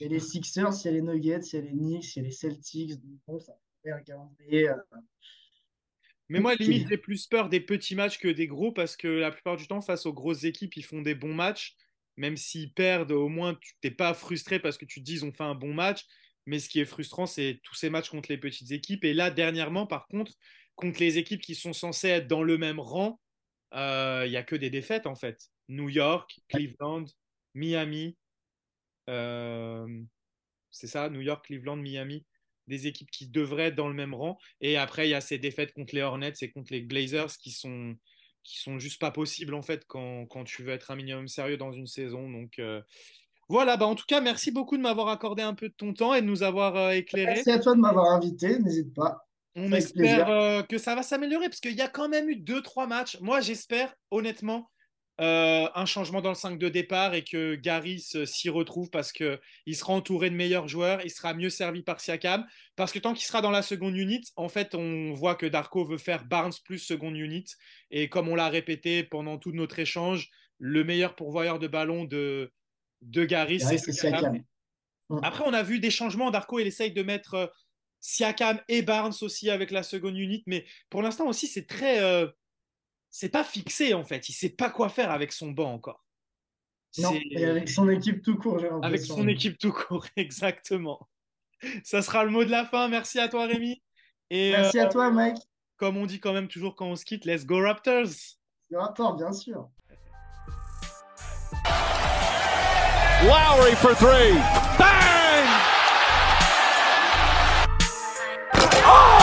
il y a les Sixers, il y a les Nuggets, il y a les Knicks, il y a les Celtics. Bon, ça fait un calendrier. Euh, mais moi, limite, j'ai plus peur des petits matchs que des gros parce que la plupart du temps, face aux grosses équipes, ils font des bons matchs. Même s'ils perdent, au moins, tu n'es pas frustré parce que tu te dis ils ont fait un bon match. Mais ce qui est frustrant, c'est tous ces matchs contre les petites équipes. Et là, dernièrement, par contre, contre les équipes qui sont censées être dans le même rang, euh, il n'y a que des défaites en fait. New York, Cleveland, Miami. Euh, c'est ça, New York, Cleveland, Miami des équipes qui devraient être dans le même rang. Et après, il y a ces défaites contre les Hornets et contre les Blazers qui sont qui sont juste pas possibles en fait quand, quand tu veux être un minimum sérieux dans une saison. Donc euh, voilà, bah en tout cas, merci beaucoup de m'avoir accordé un peu de ton temps et de nous avoir euh, éclairé. Merci à toi de m'avoir invité, n'hésite pas. On espère que ça va s'améliorer parce qu'il y a quand même eu 2-3 matchs. Moi, j'espère honnêtement euh, un changement dans le 5 de départ et que Garis s'y retrouve parce qu'il sera entouré de meilleurs joueurs, il sera mieux servi par Siakam. Parce que tant qu'il sera dans la seconde unit, en fait, on voit que Darko veut faire Barnes plus seconde unit. Et comme on l'a répété pendant tout notre échange, le meilleur pourvoyeur de ballon de, de Garis, c'est Siakam. Mm. Après, on a vu des changements. Darko, il essaye de mettre euh, Siakam et Barnes aussi avec la seconde unit. Mais pour l'instant aussi, c'est très. Euh, c'est pas fixé en fait. Il sait pas quoi faire avec son banc encore. Non, et avec son équipe tout court, j'ai. Avec son équipe tout court, exactement. Ça sera le mot de la fin. Merci à toi, Rémi. Et, Merci à euh, toi, Mike. Comme on dit quand même toujours quand on se quitte, let's go Raptors. Raptors, bien sûr. Lowry for three. Bang! Oh!